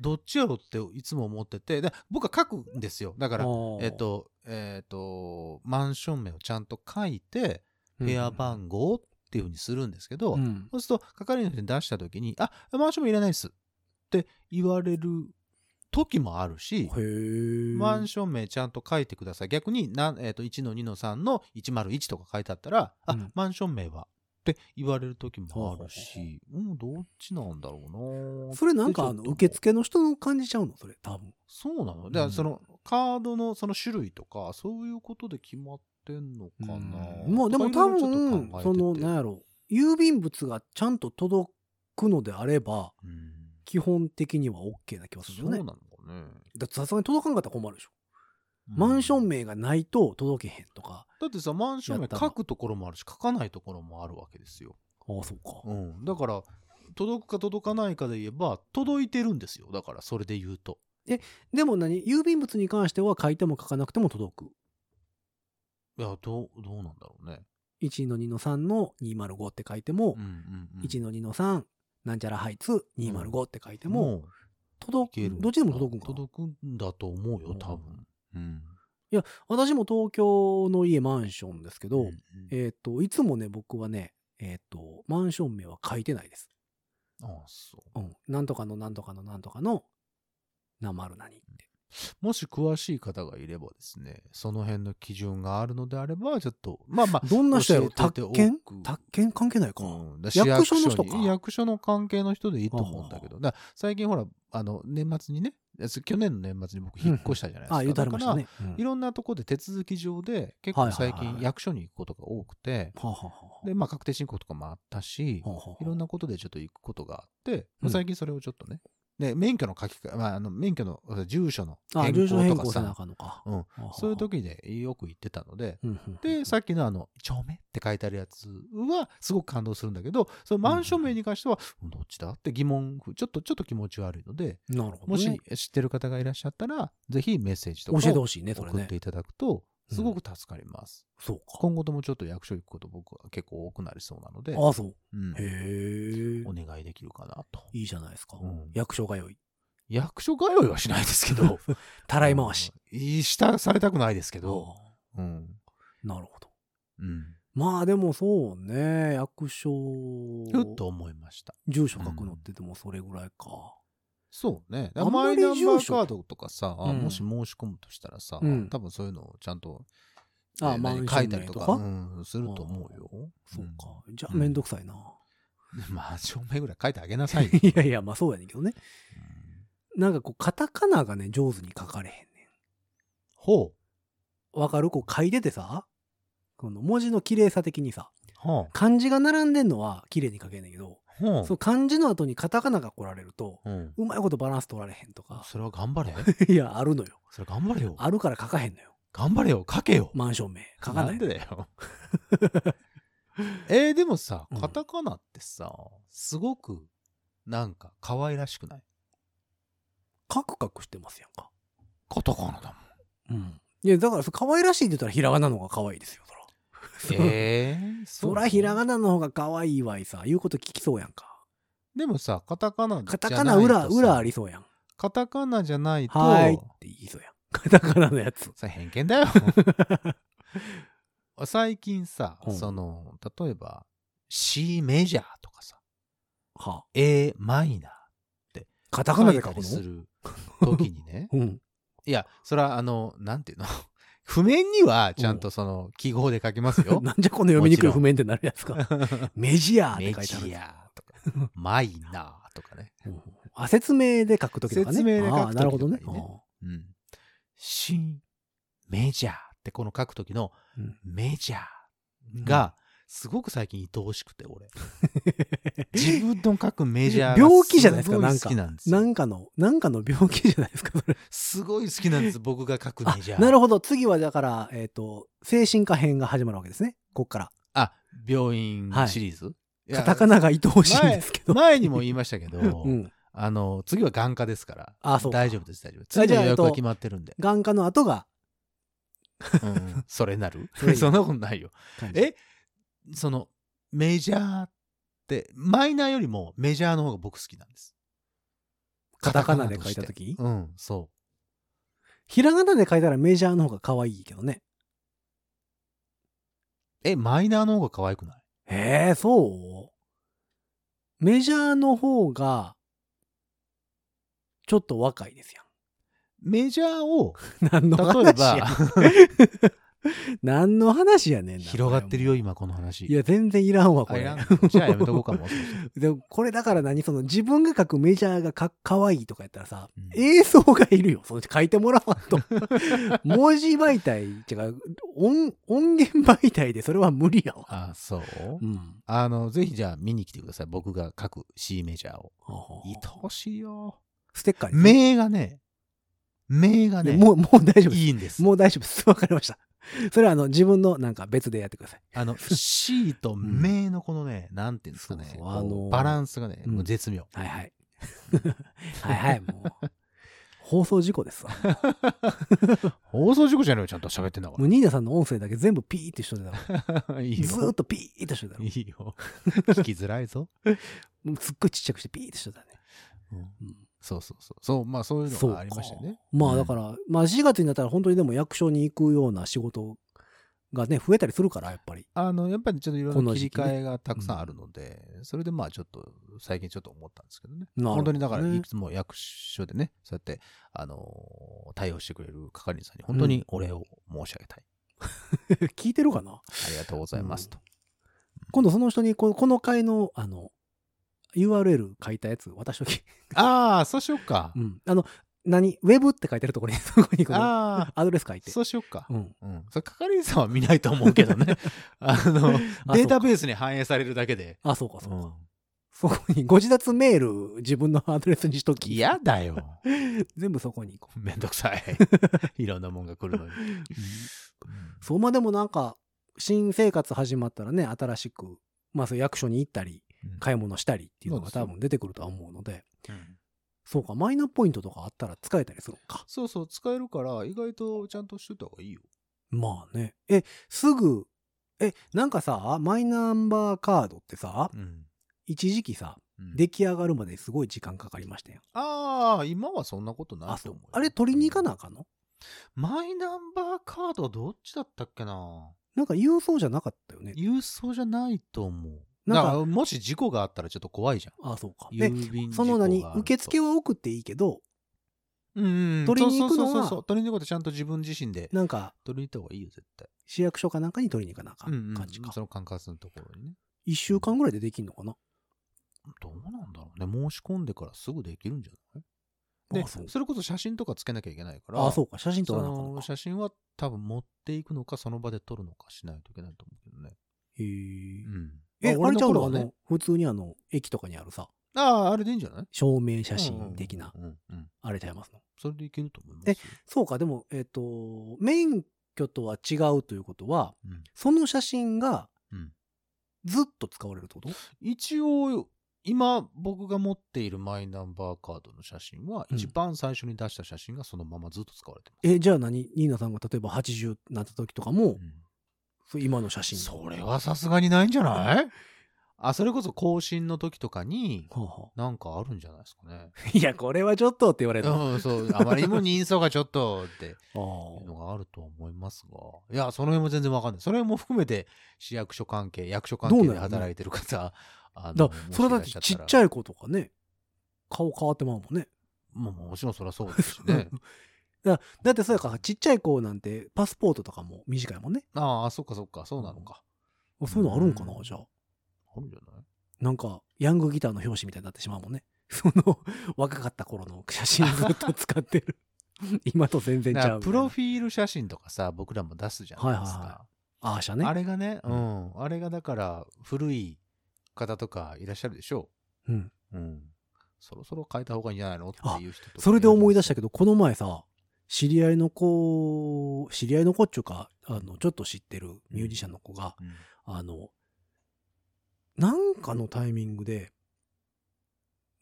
どっちやろう？っていつも思ってて、で僕は書くんですよ。だから、えっ、と、えっ、と、マンション名をちゃんと書いて、部屋番号っていうふうにするんですけど、うん。そうすると、係員の人に出したときに、あ、マンション名いらないです。って言われる時もあるし。マンション名ちゃんと書いてください。逆にな、えー、と1の2の3の101とか書いてあったら、あ、うん。マンション名はって言われる時もあるし、うん、どっちなんだろうなそれなんかあの、受付の人の感じちゃうの？それ、多分。そうなの？だからうんその、カードのその種類とか、そういうことで決まってんのかな、うん。まあでも多分、その、ねなんやろ、郵便物がちゃんと届くのであれば、うん、基本的には OK な気がするよね。そうなのかね。だってさすがに届かんかったら困るでしょ。マンション名がないと届けへんとか。だってさ、マンション名書くところもあるし、書かないところもあるわけですよ。ああ、そうか。うん。だから、届くか届かないかで言えば、届いてるんですよ。だから、それで言うと。でも何？郵便物に関しては書いても書かなくても届く。いや、どう、どうなんだろうね。1の2の3の205って書いても、うんうんうん。1の2の3、なんちゃらハイツ205って書いても、届く、ける。どっちでも届くんかな。届くんだと思うよ、多分。うん。私も東京の家マンションですけど、うんうんえっ、と、いつもね、僕はね、えっ、と、マンション名は書いてないです。ああ、そう。うん。なんとかのなんとかのなんとかの、なまる何って。もし詳しい方がいればですね、その辺の基準があるのであれば、ちょっと、まあまあ、どんな人やろ宅建？宅建関係ないか。うん、だ役所の人か。市役所の関係の人でいいと思うんだけど、最近ほら、あの、年末にね、去年の年末に僕引っ越したじゃないですか。あ、言うてありましただね。いろんなところで手続き上で、結構最近役所に行くことが多くて、で、まあ確定申告とかもあったし、はあはあいろんなことでちょっと行くことがあって、うん。最近それをちょっとね、で、免許の書き換え、まあ、あの、免許の住所のあ、変更とかさ、かんのか。うんそういう時でよく行ってたので、で、さっきのあの、丁目って書いてあるやつは、すごく感動するんだけど、そのマンション名に関しては、うんどっちだって疑問符、ちょっと、ちょっと気持ち悪いので、なるほど、もしね。知ってる方がいらっしゃったら、ぜひメッセージとかを教えてほしいね送って。いただくと、すごく助かります。そうか。今後ともちょっと役所行くこと僕は結構多くなりそうなので、ああ、そう。うんへえ。お願いできるかなと。いいじゃないですか。うん役所通い。役所通いはしないですけど、たらい回し。うん。いい下されたくないですけど、あうん。あなるほど。うん。まあでもそうね、役所、ふっと思いました。住所書くのってでもそれぐらいか。そうね。マイナンバーカードとかさ、うんもし申し込むとしたらさ、うん多分そういうのをちゃんと、ああ、えー何マンション書いたりとか。うん、すると思うよ。そうか。じゃあうんめんどくさいな。うん。まあ、証明ぐらい書いてあげなさいよ。いやいや、まあそうやねんけどね。うんなんかこう、カタカナがね、上手に書かれへんねほん。わかる？こう書いててさ、この文字の綺麗さ的にさ、う。は漢字が並んでんのは綺麗に書けんねんけど、そう漢字の後にカタカナが来られると、うん。うまいことバランス取られへんとか、それは頑張れ。いや、あるのよ。それ頑張れよ。あるから書かへんのよ。頑張れよ。書けよ。マンション名。書かななんい。でだよ。えー、でもさうん、カタカナってさ、すごく、なんか、可愛らしくない？カクカクしてますやんか。カタカナだうん。いや、だから、可愛らしいって言ったらひらがなの方が可愛いですよ、そら。もん。えー、そらひらがなの方が可愛いわいさ。言うこと聞きそうやんか。でもさ、カタカナじゃないカタカナ裏、とさ裏ありそうやん。カタカナじゃないと、はーいって言いそうやん。カタカナのやつ。それ偏見だよ。最近さ、うんその、例えば、C メジャーとかさ、はあ、A マイナカターカナで書く書いたりすのる時にね、うん。いや、それはあの、なんていうの？譜面にはちゃんとその記号で書きますよ。なんじゃこの読みにくい譜面ってなるやつか。メジャーってメ書いてあるジ。ャーとか、マイナーとかね。うんあ、説明で書くときとかね。説明で書く時とかにねああなるほどね。うん。新メジャーってこの書く時のうんメジャーが、すごく最近愛おしくて、俺。自分の書くメジャーが病気じゃないですかごなんか好きなんですよ。なんかの、なんかの病気じゃないですか、それ。すごい好きなんです、僕が書くあメジャー。なるほど。次はだから、えっ、と、精神科編が始まるわけですね。こっから。あ、病院シリーズ、いやカタカナが愛おしいんですけど。前にも言いましたけど、うん。あの、次は眼科ですから。あそうか大丈夫です、大丈夫です。次の予約は決まってるんで。眼科の後がうんうんそれなる？それに そんなことないよ。えその、メジャーって、マイナーよりもメジャーの方が僕好きなんです。カタカナで書いたときうん、そひらがなで書いたらメジャーの方が可愛いけどね。う。え、マイナーの方が可愛くない？ええそう？メジャーの方が、ちょっと若いですやん。メジャーを、何の例え話やば、何の話やねんな。広がってるよ、こ今この話。れいや、全然いらんわ、これじゃあやめとこうかも。でもこれだから何その自分が書くメジャーがかかわいいとかやったらさ、うん映像がいるよ。その書いてもらわんと。文字媒体、違う、音、音源媒体でそれは無理やわ。あ、そう？うん。あの、ぜひじゃあ見に来てください。僕が書く C メジャーを。はあはあ愛おしいよ。ステッカーに。名がね、名がね、もう、もう大丈夫です。いいんです。もう大丈夫です。わかりました。それはあの、自分のなんか別でやってください。あの、C と名のこのね、なんていうんですかね、そうそうあのーバランスがね、うんもう絶妙。はいはい。はいはい、もう。放送事故ですわ。放送事故じゃないよ、ちゃんと喋ってんだかもうニーナさんの音声だけ全部ピーってしといてたら。ら。いいよ。ずーっとピーってしといたら。いいよ。聞きづらいぞ。もうすっごいちっちゃくしてピーってしといたね。うんうんそうそうそう。そう、まあそういうのがありましたよね。うんまあだから、まあ4月になったら本当にでも役所に行くような仕事がね、増えたりするから、やっぱり。あの、やっぱりちょっといろこんな切り替えがたくさんあるので、それでまあちょっと、最近ちょっと思ったんですけどね。どね本当にだから、いつも役所でね、そうやって、あのー対応してくれる係員さんに本当にお礼を申し上げたい。聞いてるかな？ありがとうございますと。今度その人にこのこの回の、あの、URL 書いたやつ渡しとき。ああ、そうしよっかう。ん。あの、何ウェブって書いてるところに、そこにこアドレス書いあ、て。そうしよっか。うん。うん。それ係員さんは見ないと思うけどね。あの、あデータベースに反映されるだけで。あ、そうか、そうか。うんそこにご自立メール自分のアドレスにしとき。嫌だよ。全部そこに行こめんどくさい。いろんなもんが来るのに。う。そう、まあでもなんか、新生活始まったらね、新しく、まあそう役所に行ったり、うん買い物したりっていうのが多分出てくるとは思うので、うんそうか、マイナポイントとかあったら使えたりするのか。そうそう、使えるから、意外とちゃんとしといた方がいいよ。まあね。え、すぐ、え、なんかさ、マイナンバーカードってさ、うん。一時期さ、うん出来上がるまですごい時間かかりましたよ。ああ、今はそんなことないと思うよ。。あれ取りに行かなあかんの？マイナンバーカードどっちだったっけな？なんか郵送じゃなかったよね。郵送じゃないと思う。なんかもし事故があったらちょっと怖いじゃん。あ、そうか。え、郵便その何受付は送っていいけど、うんうん、取りに行くのはそうそうそう取りに行くことちゃんと自分自身でなんか取りに行った方がいいよ、絶対。市役所かなんかに取りに行かなあかうんうんん感じか。その管轄のところにね。一週間ぐらいでできんのかな？どうなんだろうね。申し込んでからすぐできるんじゃない？であそうそれこそ写真とかつけなきゃいけないから。あ、そうか。写真撮そらなあかんのか。の写真は多分持っていくのか、その場で撮るのかしないといけないと思うけどね。へえうん。え、まあれちゃうの？ねの、普通にあの、駅とかにあるさ、ああ、あれでいいんじゃない？証明写真的な、うんうんうん。あれちゃいますの？それでいけると思いますよ。そうか、でも、えっ、と、免許とは違うということは、うん。その写真がうん。ずっと使われるってこと？一応、今僕が持っているマイナンバーカードの写真は、うん。一番最初に出した写真がそのままずっと使われてます。え、じゃあ何？ニーナさんが例えば80になった時とかも、うん今の写真。それはさすがにないんじゃない？あ、それこそ更新の時とかに、はあはなんかあるんじゃないですかね。あ いや、これはちょっとって言われるの。うん、そう、あまりにも人相がちょっとってあいうのがあると思いますが、いや、その辺も全然わかんない。それも含めて市役所関係、役所関係で働いてる方、ああ。だそれだってちっちゃい。い子とかね、顔変わってまうもんね。まあ、もちろんそりゃそうですしね。だだってそうやから、ちっちゃい子なんてパスポートとかも短いもんね。ああ、そっかそっか、そうなのか。そういうのあるんかな、うんじゃあ。あるんじゃない？なんか、ヤングギターの表紙みたいになってしまうもんね。その、若かった頃の写真ずっと使ってる。今と全然ちだかゃうプロフィール写真とかさ、僕らも出すじゃないですか。はいはいはアーシャね。あれがね、ううん、あれがだから古い方とかいらっしゃるでしょ？うん。う。うん。そろそろ変えた方がいいんじゃないの？っていう人とかそれで思い出したけど。ど、この前さ、知り合いの子、知り合いの子っちゅうか、あの、ちょっと知ってるミュージシャンの子が、うんあの、なんかのタイミングで、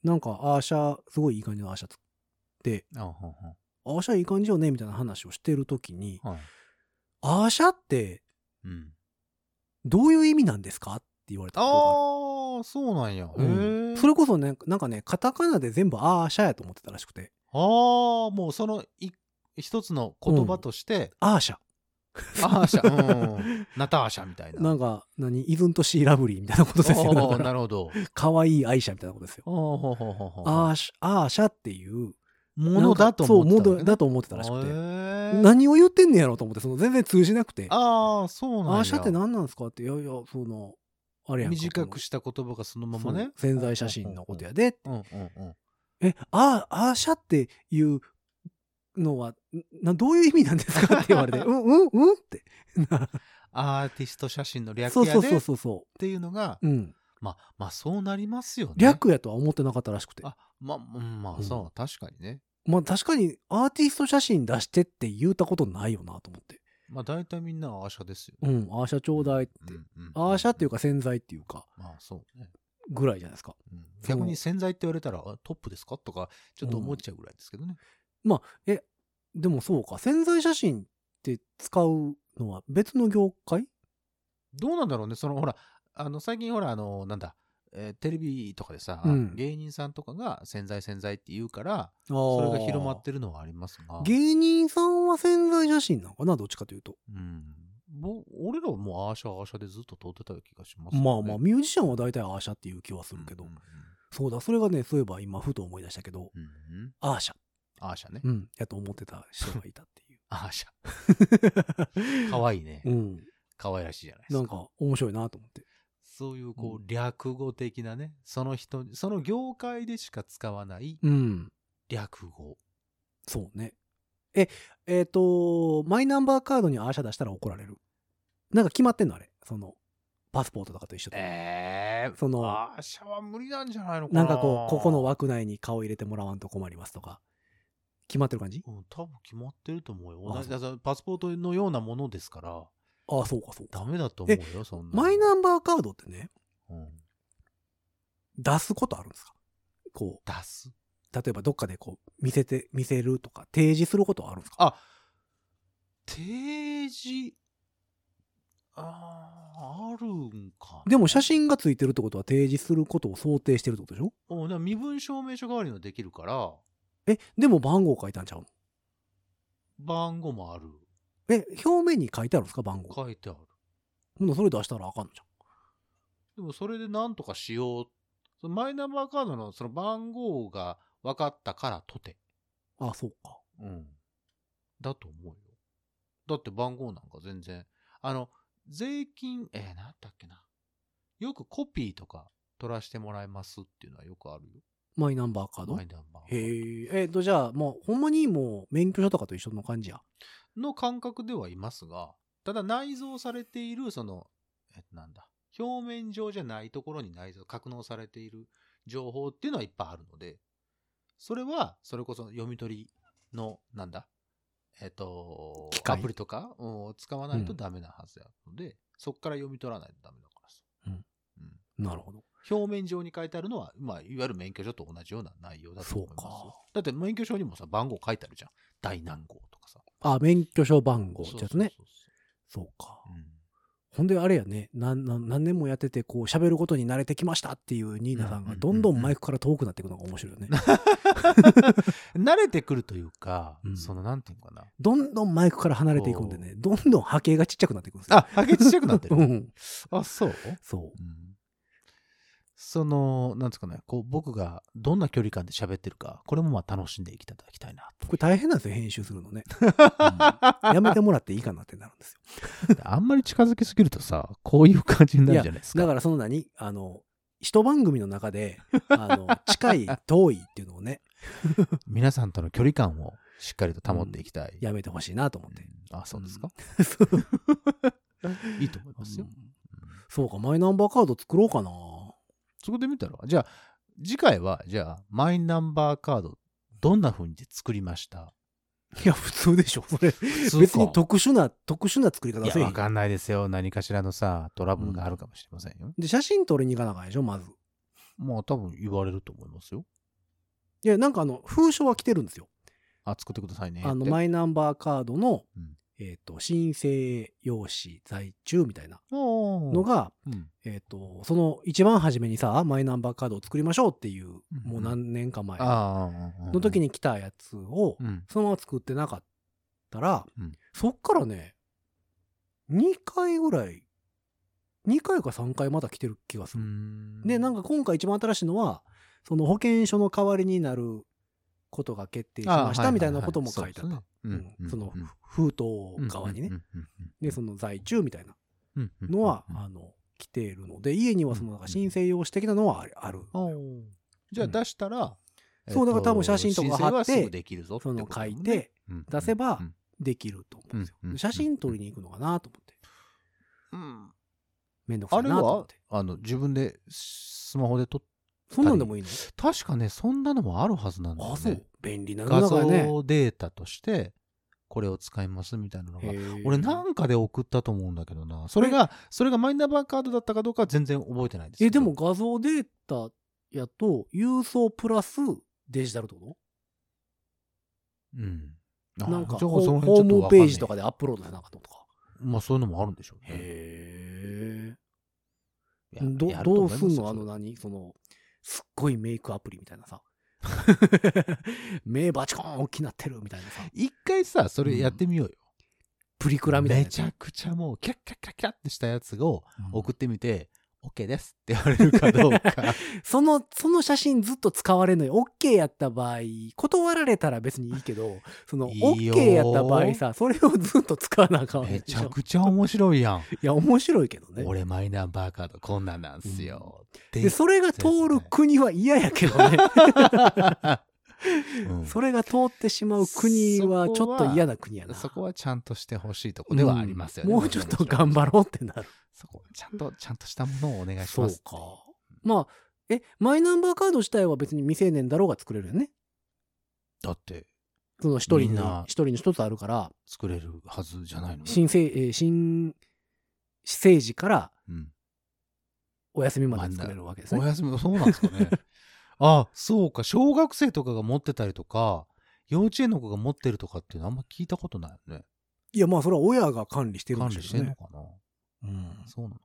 なんか、アーシャ、すごいいい感じのアーシャつって、あアーシャいい感じよねみたいな話をしてるときに、はい。アーシャってうん。どういう意味なんですかって言われたことがあるああ、そうなんや。へうんえ。それこそね、なんかね、カタカナで全部アーシャやと思ってたらしくて、ああ、もうそのい一つの言葉として、アーシャ。アーシャ、うん、ナターシャみたいな。なんか、何、イズントシーラブリーみたいなことですよ。だからおーなるほど。可愛い愛車みたいなことですよ。アーシャ、アーシャっていう、ものだと思ってたそう、だと思ってたらしくて。何を言ってんねやろうと思って、その全然通じなくて。ああ、そうなんや。アーシャって何なんですかって、いやいや、その、あれやんか。短くした言葉がそのままね。潜在写真のことやで。え、あ、アーシャっていうのは、な、どういう意味なんですかって言われて、うん、うん、うんって。アーティスト写真の略そうそうそうやでっそうそていうのが、う。うん。まあ、まあそうなりますよね。略やとは思ってなかったらしくて。あ、まあ、うんまあ、うんそう、確かにね。まあ確かにアーティスト写真出してって言うたことないよなと思って。まあ、大体みんなアーシャですよ。うん、アーシャちょうだいって。うんうんアーシャっていうか潜在っていうか、まあ、そうね。ぐらいじゃないですか。うん逆に潜在って言われたら、あトップですか？とか、ちょっと思っちゃうぐらいですけどね。まあ、え、でもそうか、潜在写真って使うのは別の業界？どうなんだろうね。その、ほら、あの、最近ほら、あの、なんだ、えーテレビとかでさ、うん芸人さんとかが潜在潜在って言うから、そそれが広まってるのはありますが。芸人さんは潜在写真なのかな？どっちかというと。うん。ぼ俺らはもうアーシャアーシャでずっと通ってた気がします、ね。まあまあ、ミュージシャンは大体アーシャっていう気はするけど。うんうんそうだ、それがね、そういえば今ふと思い出したけど、うんうんアーシャ。アーシャね。うん、やと思ってた人がいたっていう。アーシャ。かわいいね。うん。かわいらしいじゃないですか。なんか面白いなと思って。そういうこうう略語的なね、その人、その業界でしか使わないうん。略語。そうね。え、えっ、と、マイナンバーカードにアーシャ出したら怒られる？なんか決まってんのあれ？その、パスポートとかと一緒で。ええそのアーシャは無理なんじゃないのかな？なんかこう、ここの枠内に顔入れてもらわんと困りますとか。決まってる感じ？うん、多分決まってると思うよ。あ同じパスポートのようなものですから、ああ、そうかそうか。ダメだと思うよ、そんな。マイナンバーカードってね、うん、出すことあるんですか？こ出す？う、例えばどっかでこう、見せて、見せるとか、提示することはあるんですか？あ、提示、ああ、あるんかな。でも写真がついてるってことは提示することを想定してるってことでしょ？おでも身分証明書代わりのできるから、え、でも番号書いたんちゃうの？番号もある。え、表面に書いてあるんですか？番号。書いてある。ほんならそれ出したらあかんのじでもそれで何とかしよう。そのマイナンバーカードのその番号が分かったからとて。ゃん。あ、そうか。うん。だと思うよ。だって番号なんか全然。あの、税金、えー、なんだっけな。よくコピーとか取らせてもらいますっていうのはよくあるよ。マイナンバーカード？マイナンバーカードへえ。えっと、じゃあ、もう、ほんまにもう、免許証とかと一緒の感じや？の感覚ではいますが、ただ内蔵されている、その、えっと、なんだ、表面上じゃないところに内蔵、格納されている情報っていうのはいっぱいあるので、それは、それこそ読み取りの、なんだ、えっと機、械？アプリとかを使わないとダメなはずなので、そこから読み取らないとダメだからさ。うんうんなるほど。表面上に書いてあるのは、まあ、いわゆる免許証と同じような内容だと思いますそうよか。だって免許証にもさ、番号書いてあるじゃん。大何号とかさ。あ、免許証番号ってやつね。そうか。そううんほんであれやね、なんなん何年もやってて、こう、喋ることに慣れてきましたっていうニーナさんが、どんどんマイクから遠くなっていくのが面白いよね。慣れてくるというか、うんそのなんていうのかな。どんどんマイクから離れていくんでね、どんどん波形がちっちゃくなっていくんですよ。あ、ハゲちっちゃくなってる。うん。あ、そう、そう。うんその、なんですかね、こう僕がどんな距離感で喋ってるか、これもまあ楽しんでいただきたいなと。これ大変なんですよ、編集するのね。うんやめてもらっていいかなってなるんですよ。あんまり近づきすぎるとさ、こういう感じになるじゃないですか。だからその何あの、一番組の中で、あの、近い、遠いっていうのをね、皆さんとの距離感をしっかりと保っていきたい。やめてほしいなと思って。うんあ、そうですか、いいと思いますよ。うんうんそうか、マイナンバーカード作ろうかな。そこで見たら、じゃあ、次回は、じゃあ、マイナンバーカード、どんな風に作りました？いや、普通でしょ。それ、別に特殊な、特殊な作り方せえわかんないですよ。何かしらのさ、トラブルがあるかもしれませんよ。で、写真撮りに行かなあかんでしょ、まず。まあ、多分言われると思いますよ。いや、なんかあの、封書は来てるんですよ。あ、作ってくださいね。あの、イマイナンバーカードの、うんえっ、と、申請用紙在中みたいなのの、が、うん。えっ、と、その一番初めにさ、マイナンバーカードを作りましょうっていう、うん。もう何年か前の時に来たやつを、うん、そのまま作ってなかったら、うん。そっからね、2回ぐらい、2回か3回また来てる気がする。で、なんか、か今回一番新しいのは、その保険証の代わりになることが決定しましたみたいなことも書いてあった。その封筒側にね。で、その在中みたいなのは、あの、来ているので、家にはその申請用紙的なのはある。じゃあ出したら、そうだから多分写真とか貼ってその書いてうん出せばうんできると思うんですよ。写真撮りに行くのかなと思って。うん。めんどくさいあれはなと思って。あの自分でスマホで撮っそんなんでもいいの？確かねそんなのもあるはずなんだよあ、そう。ね。便利な画。像データとしてこれを使いますみたいなのが。俺なんかで送ったと思うんだけどな。それがそれがマイナンバーカードだったかどうかは全然覚えてないですえ、でも画像データやと、郵送プラスデジタルってこうん。となんかホームページとかでアップロードせなかったとか？まあそういうのもあるんでしょうね。へえ。どどうすんの？あの何？その、すっごいメイクアプリみたいなさ。目バチコーン大きなってるみたいなさ。一回さそれやってみようよ、プリクラみたいな。めちゃくちゃもうキャッキャッキャッキャッってしたやつをうん送ってみて、OK ですって言われるかどうか。その、その写真ずっと使われるのに、OK やった場合、断られたら別にいいけど、その、OK やった場合さ、それをずっと使わなあかんめ。ちゃくちゃ面白いやん。いや、面白いけどね。俺マイナンバーカードこんなんなんすよ、って。で、それが通る国は嫌やけどね。うんそれが通ってしまう国はちょっと嫌な国やな。そこはちゃんとしてほしいとこではありますよね、うんもうちょっと頑張ろうってなる。そこちゃんとちゃんとしたものをお願いしそうますか。まあ、え、マイナンバーカード自体は別に未成年だろうが作れるよね。だってその一人にみんな、一人に一つあるから、作れるはずじゃないの新生、えー新生児からうんお休みまで作れるわけですね。お休みそうなんですかねあそうか小学生とかが持ってたりとか幼稚園の子が持ってるとかっていうのあんま聞いたことないよねいや、まあ、それは親が管理してるん管でしょうね理してんの。かな、うんそうなのか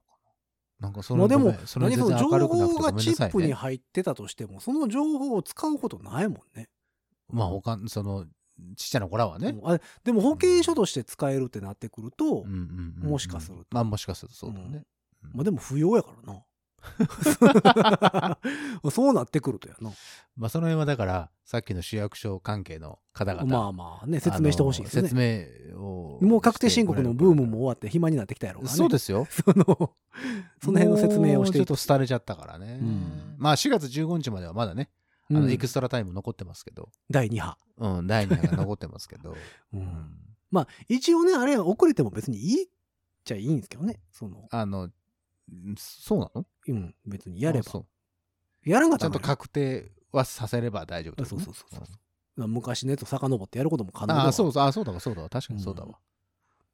な？なんかそれまあでもそれ何その情全然明るくなくて報がごめんなさいチップにね。入ってたとしても、その情報を使うことないもんね。まあ他、その、ちっちゃな子らはね。あでも保険証として使えるってなってくると、うんうんうんうんもしかするとまあもしかするとそうだね。まあでも不要やからな。そうなってくるとやな。まあその辺はだから、さっきの市役所関係の方々。まあまあね、説明してほしいですね。説明を。もう確定申告のブームも終わって暇になってきたやろうからね。そうですよ。その、その辺の説明をしてちょっと廃れちゃったからね。うんまあ4月15日まではまだね、あうんのエクストラタイム残ってますけど、第2波。うん、第2波が残ってますけど、う うんんまあ、一応ね、あれは遅れても別にいいっちゃいいんですけどね。その、あの、そうなの？うん、別にやれば。やらんかっちゃんと確定はさせれば大丈夫ってことねそうそうそうそう。昔のやつを遡ってやることも可能だああ、わそうそう、あそうだわ、そうだわ、確かにそうだわ。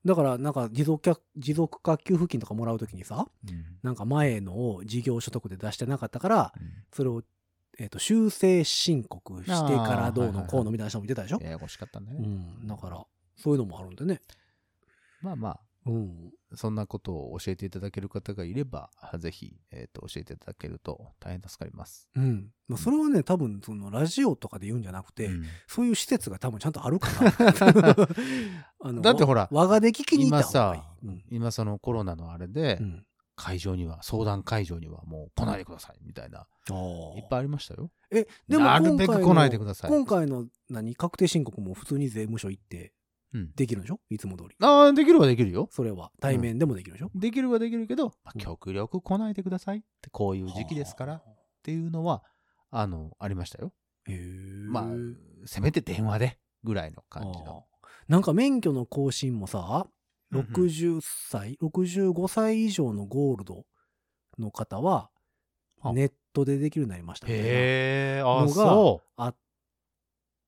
だから、なんか持続化、持続化給付金とかもらうときにさ、うん。なんか前のを事業所得で出してなかったから、それを、えっ、と、修正申告してからどうのこうのみたいな人もいてたでしょ？ややこしかったね。うん。だから、そういうのもあるんでね。まあまうん。あ、そんなことを教えていただける方がいれば、ぜひ、えっ、と、教えていただけると大変助かります。うん。まあ、それはね、多分、その、ラジオとかで言うんじゃなくて、うんそういう施設が多分ちゃんとあるから。あのだってほらわ我がで聞きに行った今方がいいさ。、うん今そのコロナのあれでう、ん。会場には、相談会場にはもう来ないでください、みたいな、いっぱいありましたよ。え、でもなる今回のべく来ないでください今回の何確定申告も普通に税務署行ってうん。できるんでしょ？いつも通り。ああ、できるはできるよ。それは。対面でもできるでしょ、できるはできるけど、まあうん。極力来ないでください。って、こういう時期ですから。っていうのは、あの、ありましたよ。へえ。まあ、せめて電話でぐらいの感じの。ああ。なんか免許の更新もさ、うんうん。60歳、65歳以上のゴールドの方は、あ。ネットでできるようになりましたみたいなへえ、のがあそあっ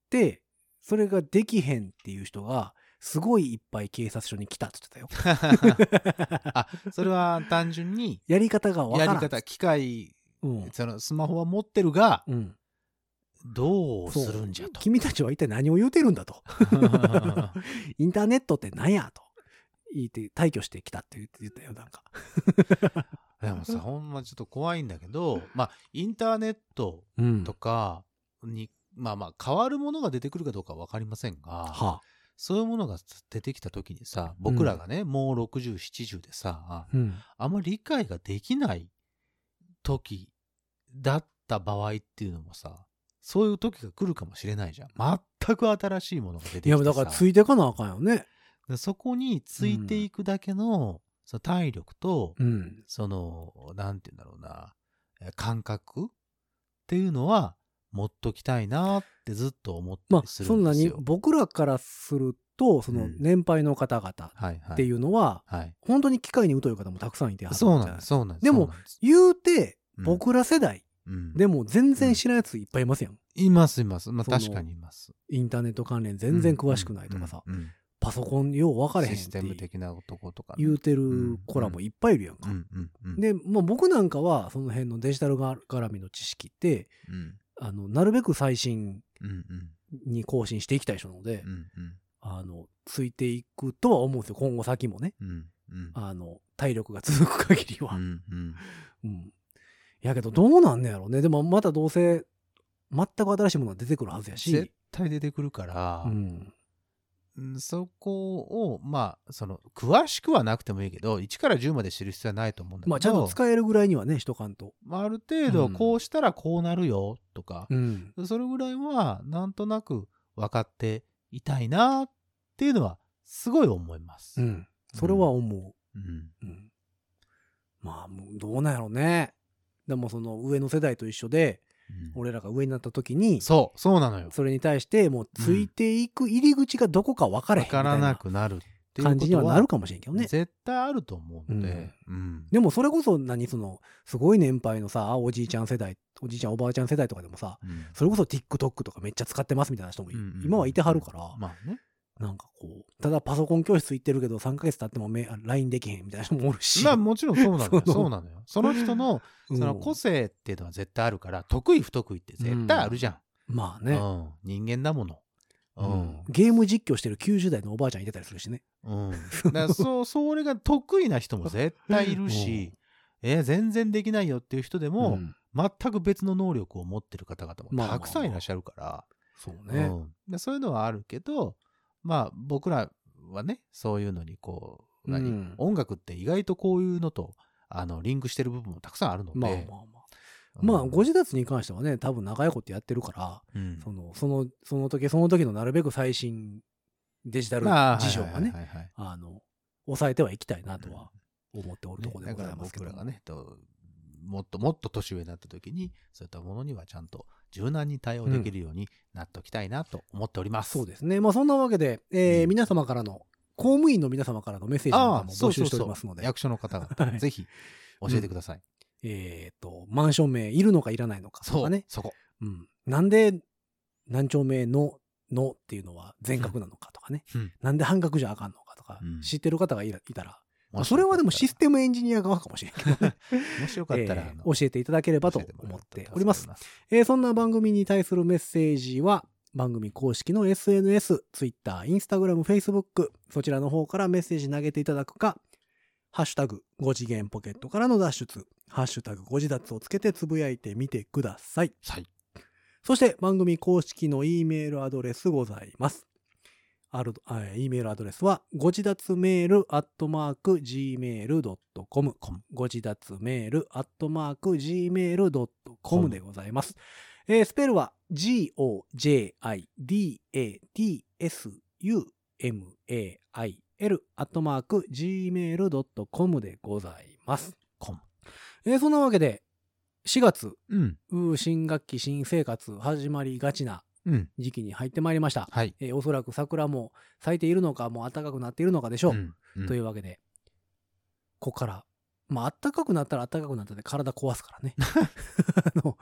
て、それができへんっていう人が、すごいいっぱい警察署に来たって言ってたよ。う。あ、それは単純に、やり方がわからん。やり方、機械、うん。そのスマホは持ってるが、うん。どうするんじゃと。君たちは一体何を言うてるんだと。インターネットって何やと。言って、退去してきたって言ってたよ、なんか。でもさ、ほんまちょっと怖いんだけど、まあ、インターネットうんとかに、まあまあ、変わるものが出てくるかどうかわかりませんが、はそういうものが出てきた時にさ、僕らがね、もう60、70でさあ、うん。あんまり理解ができない時だった場合っていうのもさ、そういう時が来るかもしれないじゃん。全く新しいものが出てきてさいや、だからついてかなあかんよね。でそこについていくだけの、その体力と、うん。その、なんて言うんだろうな、え感覚っていうのは持っときたいなってずっと思ったまあ、そんなに。僕らからすると、そのうん年配の方々。っていうのは、はい。本当に機械に疎い方もたくさんいてはるそうなんです、です。でも言うて、うん僕ら世代うんでも全然知らんやついっぱいいますやん。いますいます。まあ確かにいます。インターネット関連全然詳しくないとかさ、うん。うんパソコンよう分かれへんっシステてム的なとことかね。言うてる子らもいっぱいいるやんか。うんうんうん。で、まあ、僕なんかはその辺のデジタルが絡みの知識って、うんあの、なるべく最新に更新していきたい人なので、うんうんあの、ついていくとは思うんですよ。今後先もね。うんうんあの、体力が続く限りは。うんうんうん。やけど、どうなんねやろうね。でも、またどうせ、全く新しいものが出てくるはずやし。絶対出てくるからそこを、まあ、その、詳しくはなくてもいいけど、1から10まで知る必要はないと思うんだけど、まあ、ちゃんと使えるぐらいにはね、しとかんと。まあ、ある程度、うんこうしたらこうなるよとか、うん。それぐらいは、なんとなく分かっていたいなっていうのは、すごい思います。うん。それは思うんう。うん。まあ、もうどうなんやろうね。でも、その上の世代と一緒で、うん俺らが上になった時に、そう、そうなのよ。それに対して、もうついていく入り口がどこか分かれへん分からなみたいなくなる感じにはなるかもしれんけどね。絶対あると思うので、うんでもそれこそ何その、すごい年配のさ、おじいちゃん世代、おじいちゃんおばあちゃん世代とかでもさ、うんそれこそ TikTok とかめっちゃ使ってますみたいな人もいうんうんうん今はいてはるから、まあね。なんかこう、ただパソコン教室行ってるけど3ヶ月経ってもめ LINE できへんみたいな人もおるし。まあもちろんそうなのよ。そうなのよ。その人の うんその個性っていうのは絶対あるから、得意不得意って絶対あるじゃん。まあね、うん。人間だもの。ゲーム実況してる90代のおばあちゃんいてたりするしね。うん。だからそう、それが得意な人も絶対いるし、えー全然できないよっていう人でも、うん。全く別の能力を持ってる方々もまあたくさんいらっしゃるから、そうね。うん、でそういうのはあるけどまあ僕らはねそういうのにこう何、うん。音楽って意外とこういうのとあのリンクしてる部分もたくさんあるので。まあまあままあ、ご自立に関してはね、多分長いことやってるから、うんその、その、その時その時のなるべく最新デジタルまあ事情がね、抑えてはいきたいなとは思っておるところでございますけど。僕らがねともっともっと年上になった時にそういったものにはちゃんと柔軟に対応できるようになっておきたいなと思っております。そうですね。まあそんなわけで、えーうん皆様からの、公務員の皆様からのメッセージも募集しておりますので、役所の方は々、いぜひ教えてください。えっ、と、マンション名いるのかいらないのかとそうかね。そこ。うん。なんで、何丁目の、のっていうのは全角なのかとかね。うんなんで半角じゃあかんのかとか、うん知ってる方がいらいたら、まあそれはでもシステムエンジニア側かもしれんけどね、もしよかったら、えー教えていただければと思っております助。かりえーそんな番組に対するメッセージは、番組公式の SNS、Twitter、Instagram、Facebook、そちらの方からメッセージ投げていただくか、ハッシュタグ、5次元ポケットからの脱出、ハッシュタグ、5次脱をつけてつぶやいてみてください。はい。そして番組公式の E メールアドレスございます。ある、あ E メールアドレスは、ご自立メールアットマーク gmail.com。ご自立メールアットマーク gmail.com でございます。えースペルは g-o-j-i-d-a-t-s-u-m-a-i-l アットマーク gmail.com でございます。えーそんなわけで、4月、うん。新学期、新生活始まりがちなうん。時期に入ってまいりました。はい。えーおそらく桜も咲いているのか、もう暖かくなっているのかでしょう。んうんというわけで、ここから、まあ、暖かくなったら暖かくなったで体壊すからね。あの、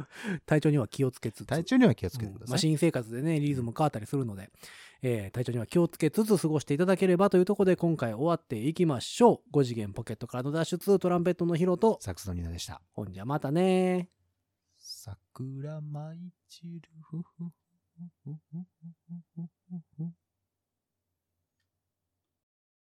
体調には気をつけつつ。体調には気をつけてください。うん、まあ、新生活でね、リズム変わったりするので、えー、体調には気をつけつつ過ごしていただければというところで今回終わっていきましょう。5次元ポケットからの脱出、トランペットのヒロと、サクスのニナでした。ほんじゃまたね桜舞い散る。